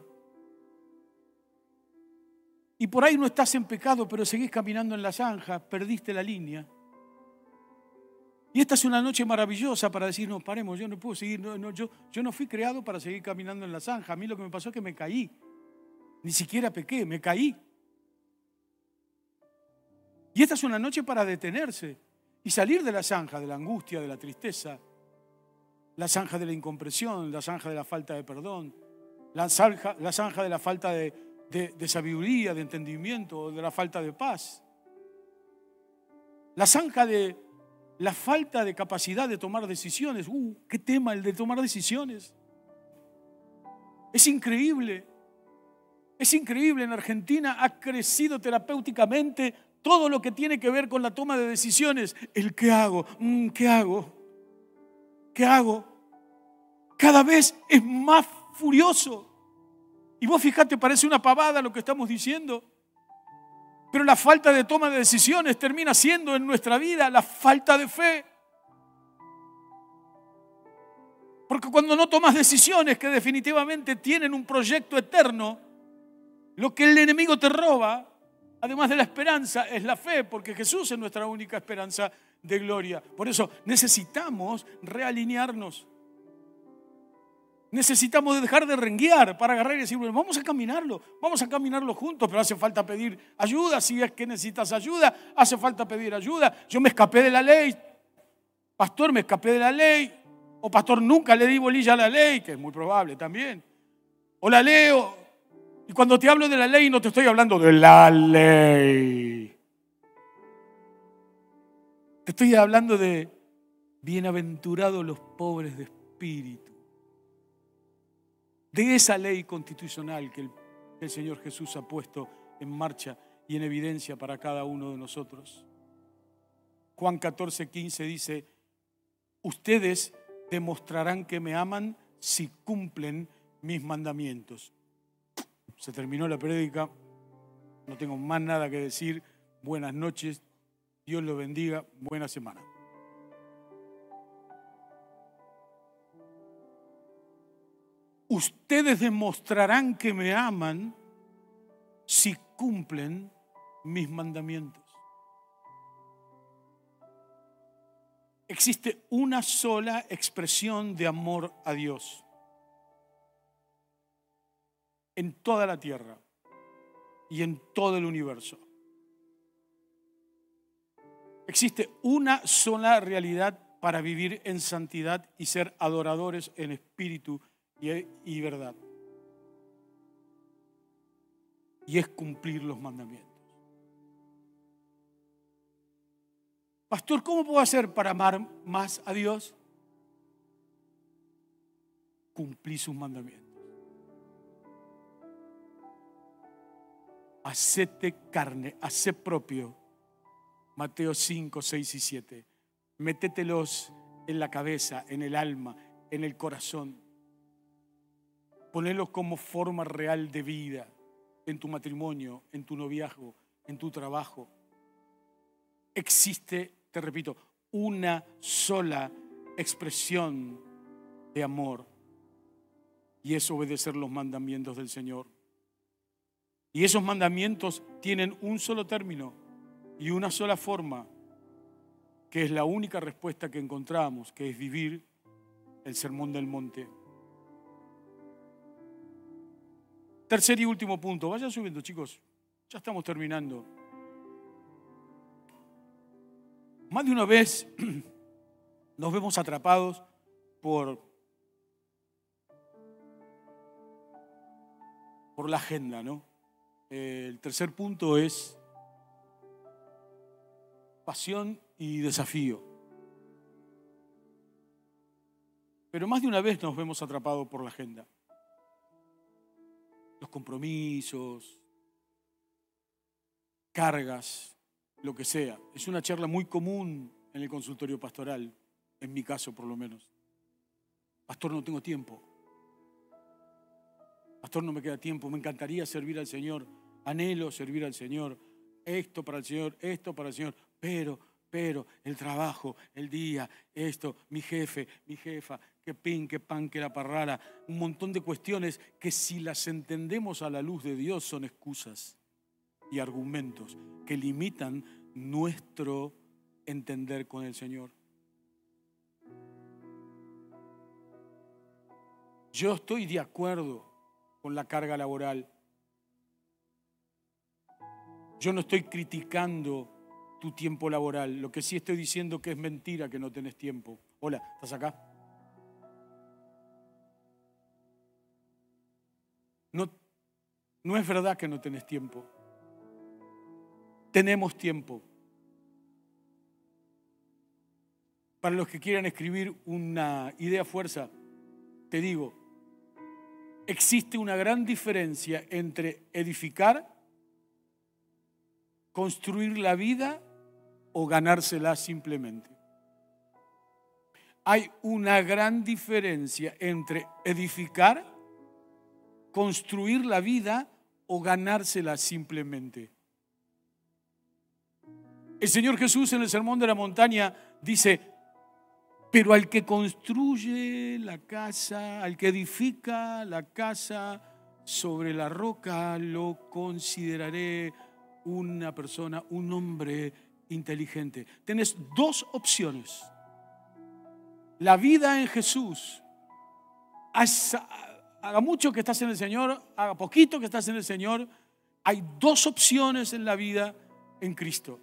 Y por ahí no estás en pecado, pero seguís caminando en la zanja, perdiste la línea. Y esta es una noche maravillosa para decir, no, paremos, yo no puedo seguir, no, yo, yo no fui creado para seguir caminando en la zanja. A mí lo que me pasó es que me caí. Ni siquiera pequé, me caí. Y esta es una noche para detenerse y salir de la zanja, de la angustia, de la tristeza, la zanja de la incompresión, la zanja de la falta de perdón, la zanja, la zanja de la falta de sabiduría, de entendimiento, de la falta de paz, la zanja de, la falta de capacidad de tomar decisiones. Uh, qué tema el de tomar decisiones. Es increíble. Es increíble. En Argentina ha crecido terapéuticamente todo lo que tiene que ver con la toma de decisiones. El qué hago, mm, qué hago, qué hago. Cada vez es más furioso. Y vos fíjate, parece una pavada lo que estamos diciendo. Pero la falta de toma de decisiones termina siendo en nuestra vida la falta de fe. Porque cuando no tomas decisiones que definitivamente tienen un proyecto eterno, lo que el enemigo te roba, además de la esperanza, es la fe, porque Jesús es nuestra única esperanza de gloria. Por eso necesitamos realinearnos. Necesitamos dejar de renguear para agarrar y decir, bueno, vamos a caminarlo, vamos a caminarlo juntos, pero hace falta pedir ayuda. Si es que necesitas ayuda, hace falta pedir ayuda. Yo me escapé de la ley, pastor, me escapé de la ley. O pastor, nunca le di bolilla a la ley, que es muy probable también. O la leo. Y cuando te hablo de la ley, no te estoy hablando de la ley. Te estoy hablando de Bienaventurados los pobres de espíritu. De esa ley constitucional que el, Señor Jesús ha puesto en marcha y en evidencia para cada uno de nosotros. Juan 14, 15 dice, ustedes demostrarán que me aman si cumplen mis mandamientos. Se terminó la prédica, no tengo más nada que decir. Buenas noches, Dios lo bendiga, buena semana. Ustedes demostrarán que me aman si cumplen mis mandamientos. Existe una sola expresión de amor a Dios en toda la tierra y en todo el universo. Existe una sola realidad para vivir en santidad y ser adoradores en espíritu y, verdad. Y es cumplir los mandamientos. Pastor, ¿cómo puedo hacer para amar más a Dios? Cumplir sus mandamientos. Hacete carne, hacé propio. Mateo 5, 6 y 7. Métetelos en la cabeza, en el alma, en el corazón. Ponelos como forma real de vida en tu matrimonio, en tu noviazgo, en tu trabajo. Existe te repito, una sola expresión de amor y es obedecer los mandamientos del Señor. Y esos mandamientos tienen un solo término y una sola forma, que es la única respuesta que encontramos, que es vivir el sermón del monte. Tercer y último punto, vayan subiendo chicos, ya estamos terminando. Más de una vez (clears throat) nos vemos atrapados por, por la agenda, ¿no? El tercer punto es pasión y desafío. Pero más de una vez nos vemos atrapados por la agenda. Compromisos, cargas, lo que sea. Es una charla muy común en el consultorio pastoral, en mi caso por lo menos. Pastor, no tengo tiempo. Pastor, no me queda tiempo. Me encantaría servir al Señor. Anhelo servir al Señor. Esto para el Señor, esto para el Señor. Pero, pero, el trabajo, el día, esto, mi jefe, mi jefa, qué pin, qué pan, qué la parrara. Un montón de cuestiones que si las entendemos a la luz de Dios son excusas y argumentos que limitan nuestro entender con el Señor. Yo estoy de acuerdo con la carga laboral. Yo no estoy criticando tu tiempo laboral. Lo que sí estoy diciendo que es mentira que no tenés tiempo. Hola, ¿estás acá? No, no es verdad que no tenés tiempo tenemos tiempo. Para los que quieran escribir una idea fuerza, te digo, existe una gran diferencia entre edificar, construir la vida o ganársela simplemente. Hay una gran diferencia entre edificar, construir la vida o ganársela simplemente. El Señor Jesús en el Sermón de la Montaña dice, pero al que construye la casa, al que edifica la casa sobre la roca, lo consideraré una persona, un hombre inteligente. Tienes dos opciones. La vida en Jesús. Haga mucho que estás en el Señor, haga poquito que estás en el Señor. Hay dos opciones en la vida en Cristo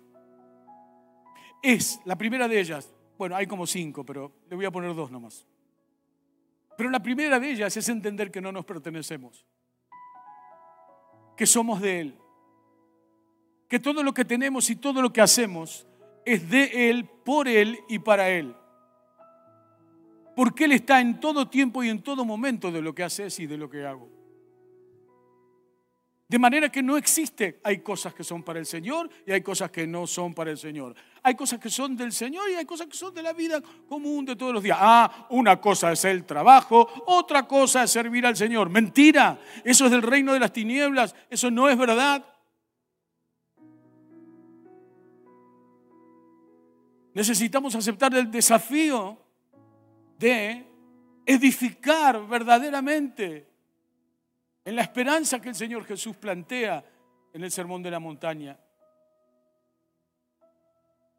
es, la primera de ellas, bueno, hay como cinco, pero le voy a poner dos nomás. Pero la primera de ellas es entender que no nos pertenecemos, que somos de Él, que todo lo que tenemos y todo lo que hacemos es de Él, por Él y para Él. Porque Él está en todo tiempo y en todo momento de lo que haces y de lo que hago. De manera que no existe, hay cosas que son para el Señor y hay cosas que no son para el Señor. Hay cosas que son del Señor y hay cosas que son de la vida común de todos los días. Ah, una cosa es el trabajo, otra cosa es servir al Señor. Mentira, eso es del reino de las tinieblas, eso no es verdad. Necesitamos aceptar el desafío de edificar verdaderamente en la esperanza que el Señor Jesús plantea en el Sermón de la Montaña.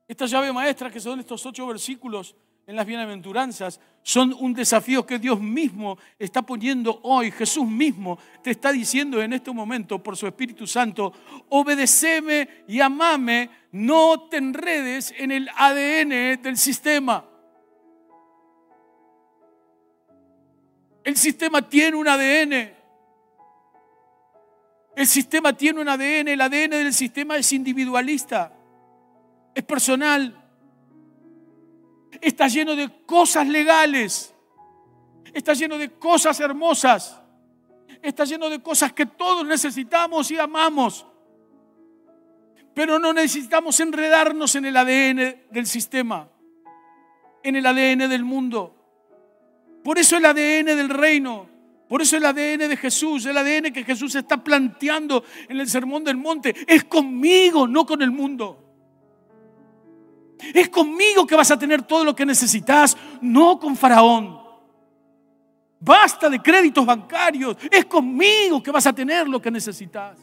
Esta llave maestra, que son estos ocho versículos en las bienaventuranzas, son un desafío que Dios mismo está poniendo hoy. Jesús mismo te está diciendo en este momento por su Espíritu Santo, obedeceme y amame, no te enredes en el ADN del sistema. El sistema tiene un ADN. El sistema tiene un ADN, el ADN del sistema es individualista, es personal, está lleno de cosas legales, está lleno de cosas hermosas, está lleno de cosas que todos necesitamos y amamos, pero no necesitamos enredarnos en el ADN del sistema, en el ADN del mundo. Por eso el ADN del reino por eso el ADN de Jesús, el ADN que Jesús está planteando en el Sermón del Monte, es conmigo, no con el mundo. Es conmigo que vas a tener todo lo que necesitas, no con Faraón. Basta de créditos bancarios, es conmigo que vas a tener lo que necesitas.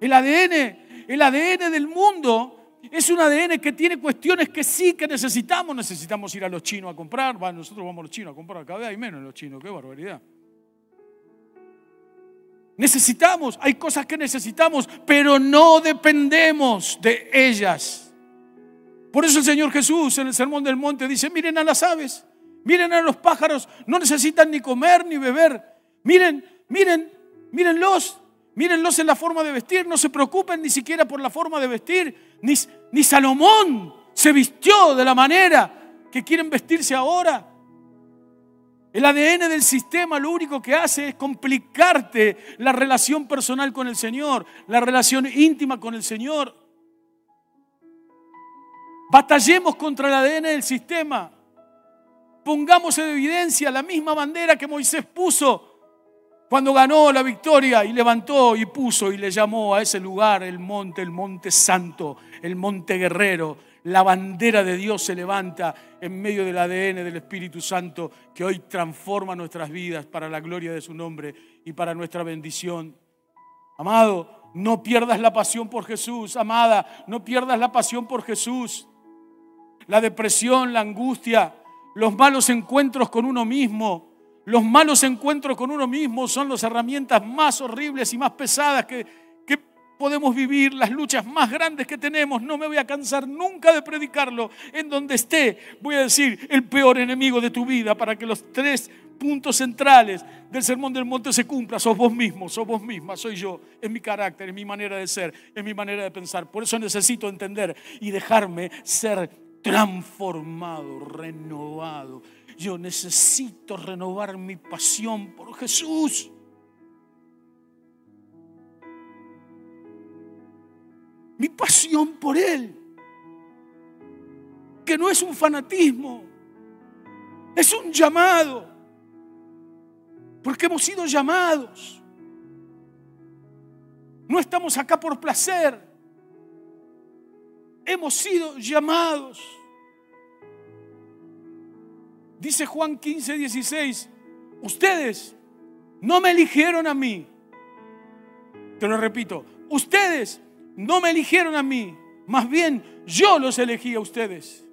El ADN, el ADN del mundo es un ADN que tiene cuestiones que sí que necesitamos. Necesitamos ir a los chinos a comprar. Nosotros vamos a los chinos a comprar. Cada vez hay menos los chinos. Qué barbaridad. Necesitamos, hay cosas que necesitamos, pero no dependemos de ellas. Por eso el Señor Jesús en el Sermón del Monte dice, miren a las aves, miren a los pájaros, no necesitan ni comer ni beber. Miren, miren, mírenlos, mírenlos en la forma de vestir, no se preocupen ni siquiera por la forma de vestir ni, Salomón se vistió de la manera que quieren vestirse ahora. El ADN del sistema lo único que hace es complicarte la relación personal con el Señor, la relación íntima con el Señor. Batallemos contra el ADN del sistema. Pongamos en evidencia la misma bandera que Moisés puso cuando ganó la victoria y levantó y puso y le llamó a ese lugar el monte, el monte santo, el monte guerrero, la bandera de Dios se levanta en medio del ADN del Espíritu Santo que hoy transforma nuestras vidas para la gloria de su nombre y para nuestra bendición. Amado, no pierdas la pasión por Jesús. Amada, no pierdas la pasión por Jesús. La depresión, la angustia, los malos encuentros con uno mismo, los malos encuentros con uno mismo son las herramientas más horribles y más pesadas que, podemos vivir, las luchas más grandes que tenemos. No me voy a cansar nunca de predicarlo. En donde esté, voy a decir el peor enemigo de tu vida para que los tres puntos centrales del Sermón del Monte se cumplan. Sos vos mismo, sos vos misma, soy yo, es mi carácter, es mi manera de ser, es mi manera de pensar. Por eso necesito entender y dejarme ser transformado, renovado yo necesito renovar mi pasión por Jesús. Mi pasión por Él. Que no es un fanatismo, es un llamado. Porque hemos sido llamados. No estamos acá por placer. Hemos sido llamados. Dice Juan 15, 16, ustedes no me eligieron a mí. Te lo repito, ustedes no me eligieron a mí, más bien yo los elegí a ustedes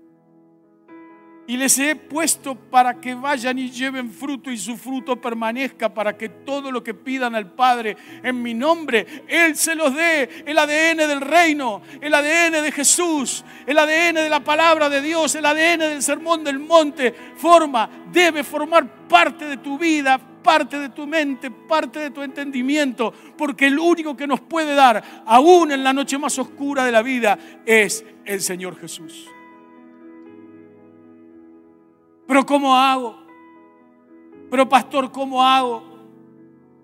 y les he puesto para que vayan y lleven fruto y su fruto permanezca, para que todo lo que pidan al Padre en mi nombre, Él se los dé. El ADN del reino, el ADN de Jesús, el ADN de la palabra de Dios, el ADN del sermón del monte, forma, debe formar parte de tu vida, parte de tu mente, parte de tu entendimiento, porque el único que nos puede dar, aún en la noche más oscura de la vida, es el Señor Jesús. Pero ¿cómo hago? Pero pastor, ¿cómo hago?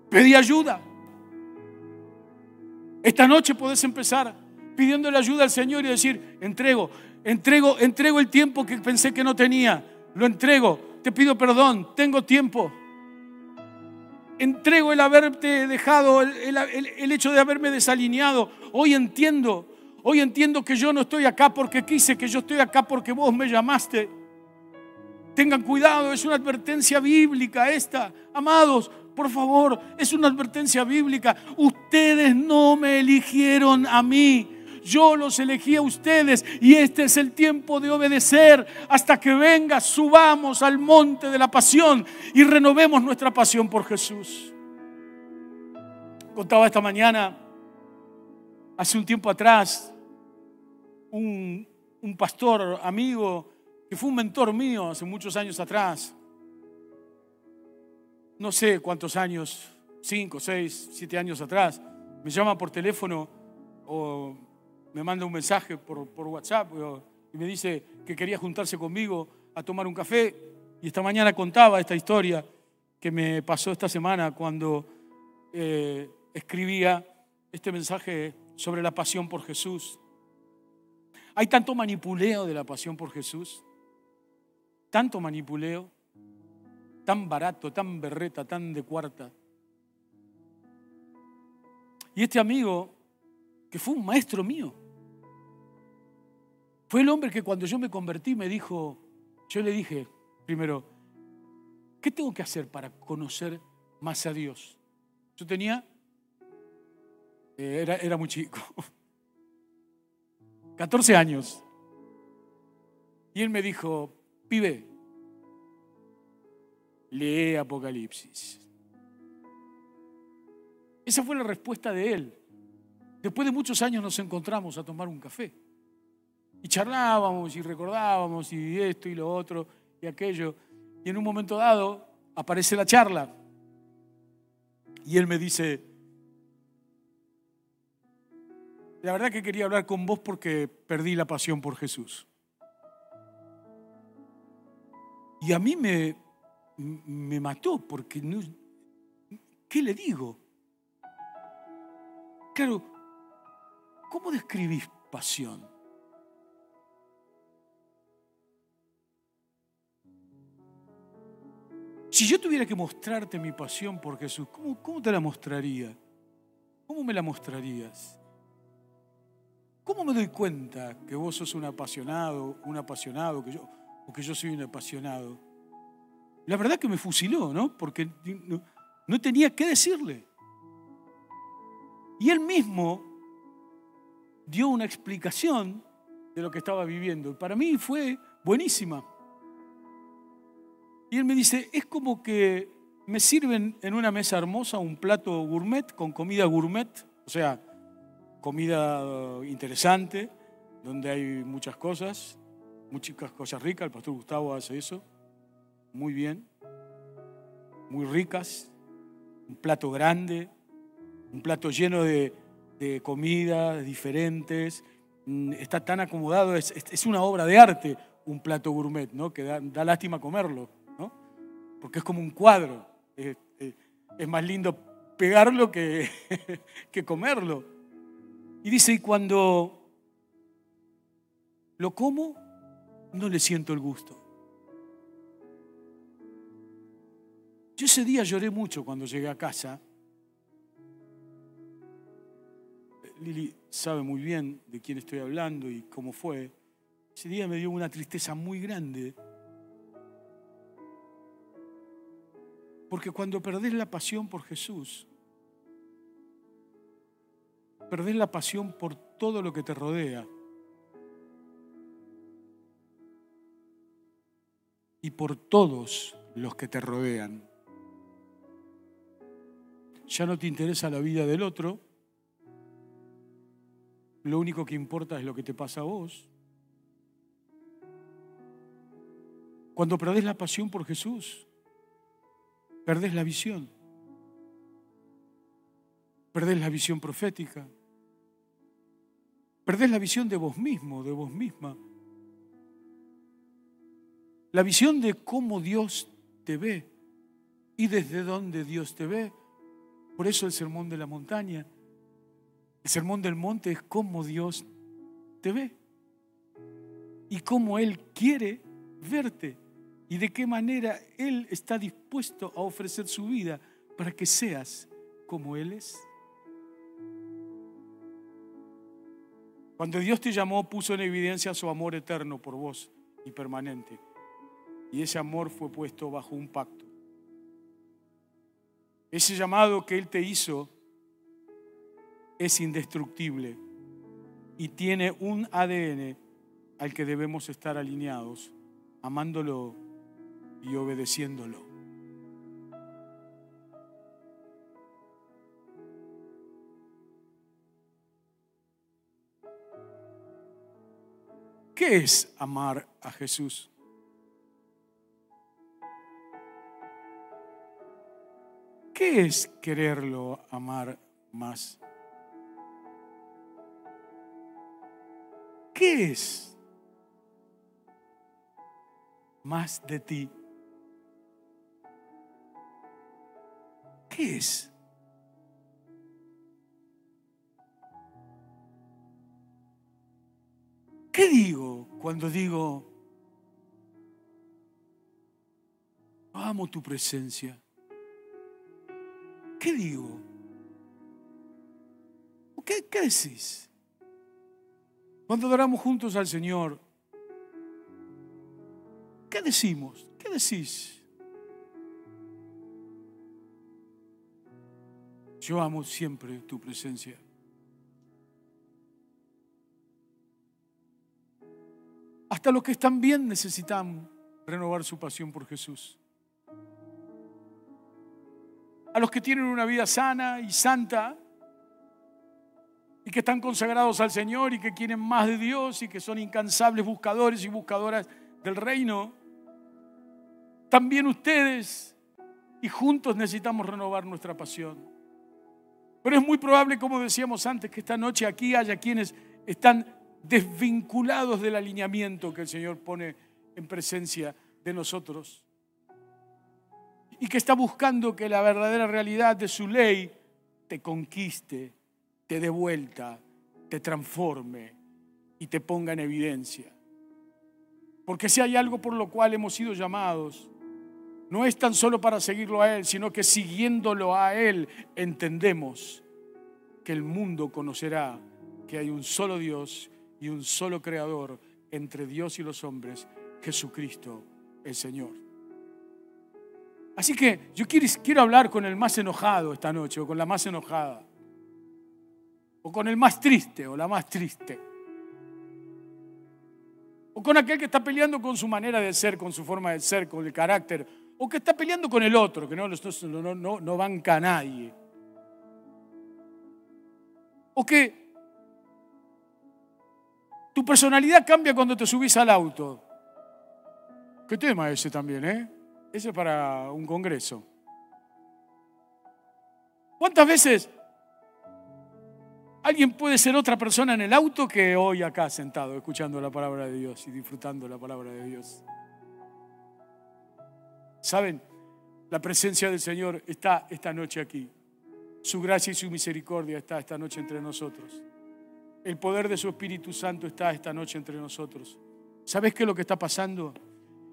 Pedí ayuda. Esta noche podés empezar pidiéndole ayuda al Señor y decir, entrego, entrego, entrego el tiempo que pensé que no tenía, lo entrego, te pido perdón, tengo tiempo. Entrego el haberte dejado, el, el hecho de haberme desalineado. Hoy entiendo, hoy entiendo que yo no estoy acá porque quise, que yo estoy acá porque vos me llamaste. Tengan cuidado, es una advertencia bíblica esta. Amados, por favor, es una advertencia bíblica. Ustedes no me eligieron a mí. Yo los elegí a ustedes y este es el tiempo de obedecer hasta que venga, subamos al monte de la pasión y renovemos nuestra pasión por Jesús. Contaba esta mañana, hace un tiempo atrás, un, un pastor amigo que fue un mentor mío hace muchos años atrás. No sé cuántos años, cinco, seis, siete años atrás, me llama por teléfono o me manda un mensaje por, WhatsApp y me dice que quería juntarse conmigo a tomar un café. Y esta mañana contaba esta historia que me pasó esta semana cuando eh, escribía este mensaje sobre la pasión por Jesús. Hay tanto manipuleo de la pasión por Jesús tanto manipuleo, tan barato, tan berreta, tan de cuarta. Y este amigo, que fue un maestro mío, fue el hombre que cuando yo me convertí me dijo, yo le dije, primero, ¿qué tengo que hacer para conocer más a Dios? Yo tenía, eh, era, era muy chico, (laughs) 14 años. Y él me dijo, pibe, lee Apocalipsis. Esa fue la respuesta de él. Después de muchos años nos encontramos a tomar un café. Y charlábamos y recordábamos y esto y lo otro y aquello. Y en un momento dado aparece la charla. Y él me dice, la verdad que quería hablar con vos porque perdí la pasión por Jesús. Y a mí me, me mató porque no, ¿qué le digo? Claro, ¿cómo describís pasión? Si yo tuviera que mostrarte mi pasión por Jesús, ¿cómo, ¿cómo, te la mostraría? ¿Cómo me la mostrarías? ¿Cómo me doy cuenta que vos sos un apasionado, un apasionado, que yo, o que yo soy un apasionado. La verdad que me fusiló, ¿no? Porque no, tenía qué decirle. Y él mismo dio una explicación de lo que estaba viviendo. Para mí fue buenísima. Y él me dice, es como que me sirven en una mesa hermosa un plato gourmet con comida gourmet, o sea, comida interesante, donde hay muchas cosas, muchas cosas ricas, el pastor Gustavo hace eso, muy bien, muy ricas, un plato grande, un plato lleno de, comidas diferentes, mm, está tan acomodado, es, una obra de arte un plato gourmet, ¿no? que da, lástima comerlo, ¿no? porque es como un cuadro, es, más lindo pegarlo que, (laughs) que comerlo. Y dice, y cuando lo como, no le siento el gusto. Yo ese día lloré mucho cuando llegué a casa. Lili sabe muy bien de quién estoy hablando y cómo fue. Ese día me dio una tristeza muy grande. Porque cuando perdés la pasión por Jesús, perdés la pasión por todo lo que te rodea. Y por todos los que te rodean. Ya no te interesa la vida del otro, lo único que importa es lo que te pasa a vos. Cuando perdés la pasión por Jesús, perdés la visión, perdés la visión profética, perdés la visión de vos mismo, de vos misma. La visión de cómo Dios te ve y desde dónde Dios te ve. Por eso el sermón de la montaña. El sermón del monte es cómo Dios te ve y cómo Él quiere verte y de qué manera Él está dispuesto a ofrecer su vida para que seas como Él es. Cuando Dios te llamó, puso en evidencia su amor eterno por vos y permanente. Y ese amor fue puesto bajo un pacto. Ese llamado que Él te hizo es indestructible y tiene un ADN al que debemos estar alineados, amándolo y obedeciéndolo. ¿Qué es amar a Jesús? ¿Qué es quererlo amar más? ¿Qué es más de ti? ¿Qué es? ¿Qué digo cuando digo, amo tu presencia? ¿Qué digo? ¿Qué, qué decís? Cuando adoramos juntos al Señor, ¿qué decimos? ¿Qué decís? Yo amo siempre tu presencia. Hasta los que están bien necesitan renovar su pasión por Jesús. A los que tienen una vida sana y santa y que están consagrados al Señor y que quieren más de Dios y que son incansables buscadores y buscadoras del reino. También ustedes y juntos necesitamos renovar nuestra pasión. Pero es muy probable, como decíamos antes, que esta noche aquí haya quienes están desvinculados del alineamiento que el Señor pone en presencia de nosotros. Y que está buscando que la verdadera realidad de su ley te conquiste, te dé vuelta, te transforme y te ponga en evidencia. Porque si hay algo por lo cual hemos sido llamados, no es tan solo para seguirlo a Él, sino que siguiéndolo a Él entendemos que el mundo conocerá que hay un solo Dios y un solo creador entre Dios y los hombres, Jesucristo el Señor. Así que yo quiero, quiero hablar con el más enojado esta noche, o con la más enojada, o con el más triste, o la más triste, o con aquel que está peleando con su manera de ser, con su forma de ser, con el carácter, o que está peleando con el otro, que no, no, no, no banca a nadie. O que tu personalidad cambia cuando te subís al auto. ¿Qué tema ese también, eh? Ese es para un congreso. ¿Cuántas veces alguien puede ser otra persona en el auto que hoy acá sentado, escuchando la palabra de Dios y disfrutando la palabra de Dios? ¿Saben? La presencia del Señor está esta noche aquí. Su gracia y su misericordia está esta noche entre nosotros. El poder de su Espíritu Santo está esta noche entre nosotros. ¿Sabes qué es lo que está pasando?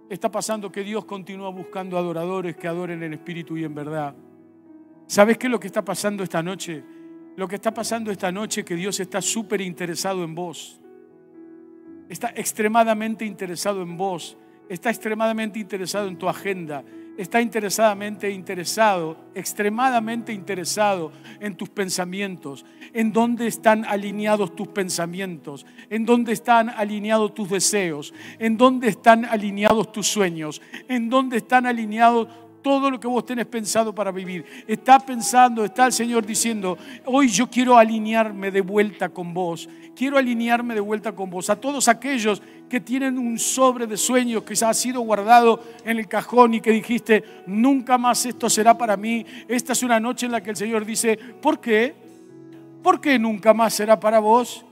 Está pasando que Dios continúa buscando adoradores que adoren en espíritu y en verdad. ¿Sabes qué es lo que está pasando esta noche? Lo que está pasando esta noche es que Dios está súper interesado en vos. Está extremadamente interesado en vos. Está extremadamente interesado en tu agenda está interesadamente interesado, extremadamente interesado en tus pensamientos, en dónde están alineados tus pensamientos, en dónde están alineados tus deseos, en dónde están alineados tus sueños, en dónde están alineados todo lo que vos tenés pensado para vivir. Está pensando, está el Señor diciendo, hoy yo quiero alinearme de vuelta con vos, quiero alinearme de vuelta con vos. A todos aquellos que tienen un sobre de sueños que ha sido guardado en el cajón y que dijiste, nunca más esto será para mí. Esta es una noche en la que el Señor dice, ¿por qué? ¿Por qué nunca más será para vos?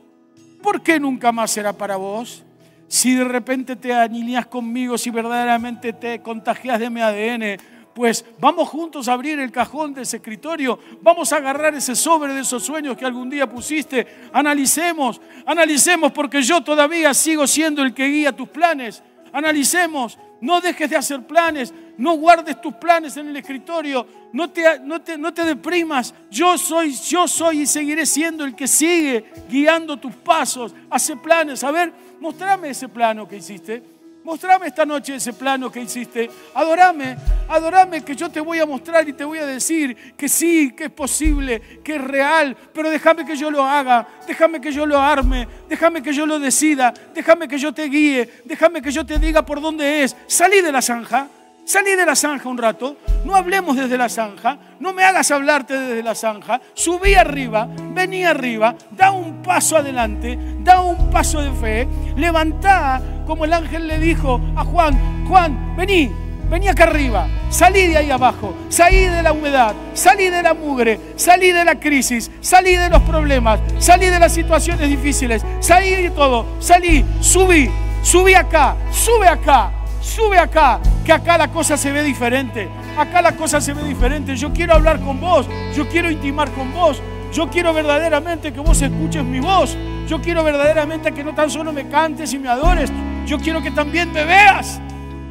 ¿Por qué nunca más será para vos? Si de repente te alineas conmigo, si verdaderamente te contagias de mi ADN, pues vamos juntos a abrir el cajón de ese escritorio, vamos a agarrar ese sobre de esos sueños que algún día pusiste, analicemos, analicemos porque yo todavía sigo siendo el que guía tus planes, analicemos, no dejes de hacer planes, no guardes tus planes en el escritorio, no te, no te, no te deprimas, yo soy, yo soy y seguiré siendo el que sigue guiando tus pasos, hace planes, a ver, mostrame ese plano que hiciste. Mostrame esta noche ese plano que hiciste. Adorame, adorame que yo te voy a mostrar y te voy a decir que sí, que es posible, que es real, pero déjame que yo lo haga, déjame que yo lo arme, déjame que yo lo decida, déjame que yo te guíe, déjame que yo te diga por dónde es. Salí de la zanja, Salí de la zanja un rato, no hablemos desde la zanja, no me hagas hablarte desde la zanja, subí arriba, vení arriba, da un paso adelante, da un paso de fe, levantá como el ángel le dijo a Juan, Juan, vení, vení acá arriba, salí de ahí abajo, salí de la humedad, salí de la mugre, salí de la crisis, salí de los problemas, salí de las situaciones difíciles, salí de todo, salí, subí, subí acá, sube acá, sube acá, que acá la cosa se ve diferente. Acá la cosa se ve diferente. Yo quiero hablar con vos, yo quiero intimar con vos, yo quiero verdaderamente que vos escuches mi voz. Yo quiero verdaderamente que no tan solo me cantes y me adores, yo quiero que también me veas,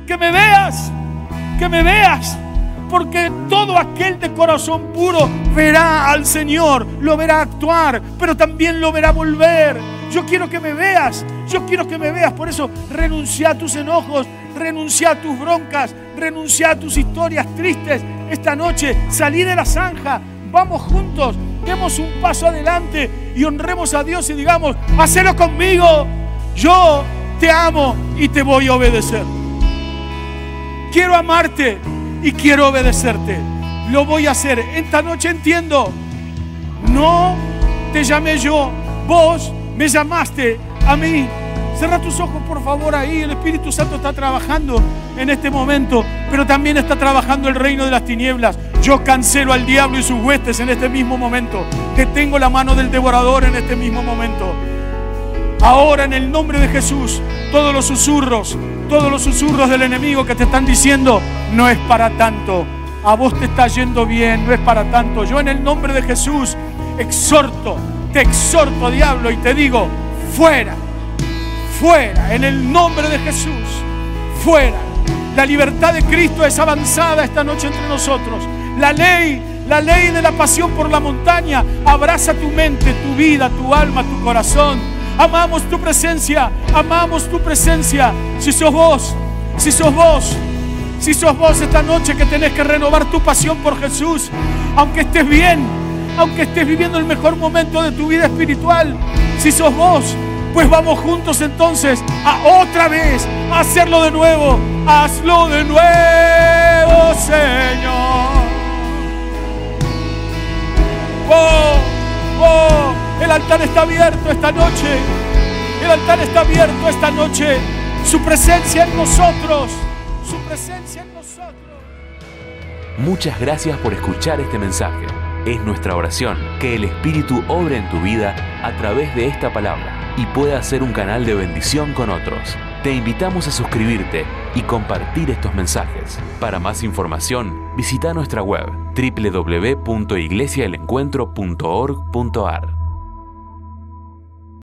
que me veas, que me veas. Porque todo aquel de corazón puro verá al Señor, lo verá actuar, pero también lo verá volver. Yo quiero que me veas, yo quiero que me veas. Por eso renuncia a tus enojos, renuncia a tus broncas, renuncia a tus historias tristes. Esta noche salí de la zanja, vamos juntos, demos un paso adelante y honremos a Dios y digamos, hacelo conmigo, yo te amo y te voy a obedecer. Quiero amarte y quiero obedecerte. Lo voy a hacer. Esta noche entiendo, no te llamé yo, vos me llamaste a mí Cierra tus ojos, por favor, ahí. El Espíritu Santo está trabajando en este momento, pero también está trabajando el reino de las tinieblas. Yo cancelo al diablo y sus huestes en este mismo momento. Detengo la mano del devorador en este mismo momento. Ahora, en el nombre de Jesús, todos los susurros, todos los susurros del enemigo que te están diciendo, no es para tanto. A vos te está yendo bien, no es para tanto. Yo en el nombre de Jesús exhorto, te exhorto, diablo, y te digo, fuera fuera, en el nombre de Jesús, fuera. La libertad de Cristo es avanzada esta noche entre nosotros. La ley, la ley de la pasión por la montaña abraza tu mente, tu vida, tu alma, tu corazón. Amamos tu presencia, amamos tu presencia. Si sos vos, si sos vos, si sos vos esta noche que tenés que renovar tu pasión por Jesús, aunque estés bien, aunque estés viviendo el mejor momento de tu vida espiritual, si sos vos, pues vamos juntos entonces a otra vez a hacerlo de nuevo. Hazlo de nuevo, Señor. Oh, oh, el altar está abierto esta noche. El altar está abierto esta noche. Su presencia en nosotros. Su presencia en nosotros. Muchas gracias por escuchar este mensaje. Es nuestra oración que el Espíritu obre en tu vida a través de esta palabra y pueda ser un canal de bendición con otros. Te invitamos a suscribirte y compartir estos mensajes. Para más información, visita nuestra web www.iglesiaelencuentro.org.ar.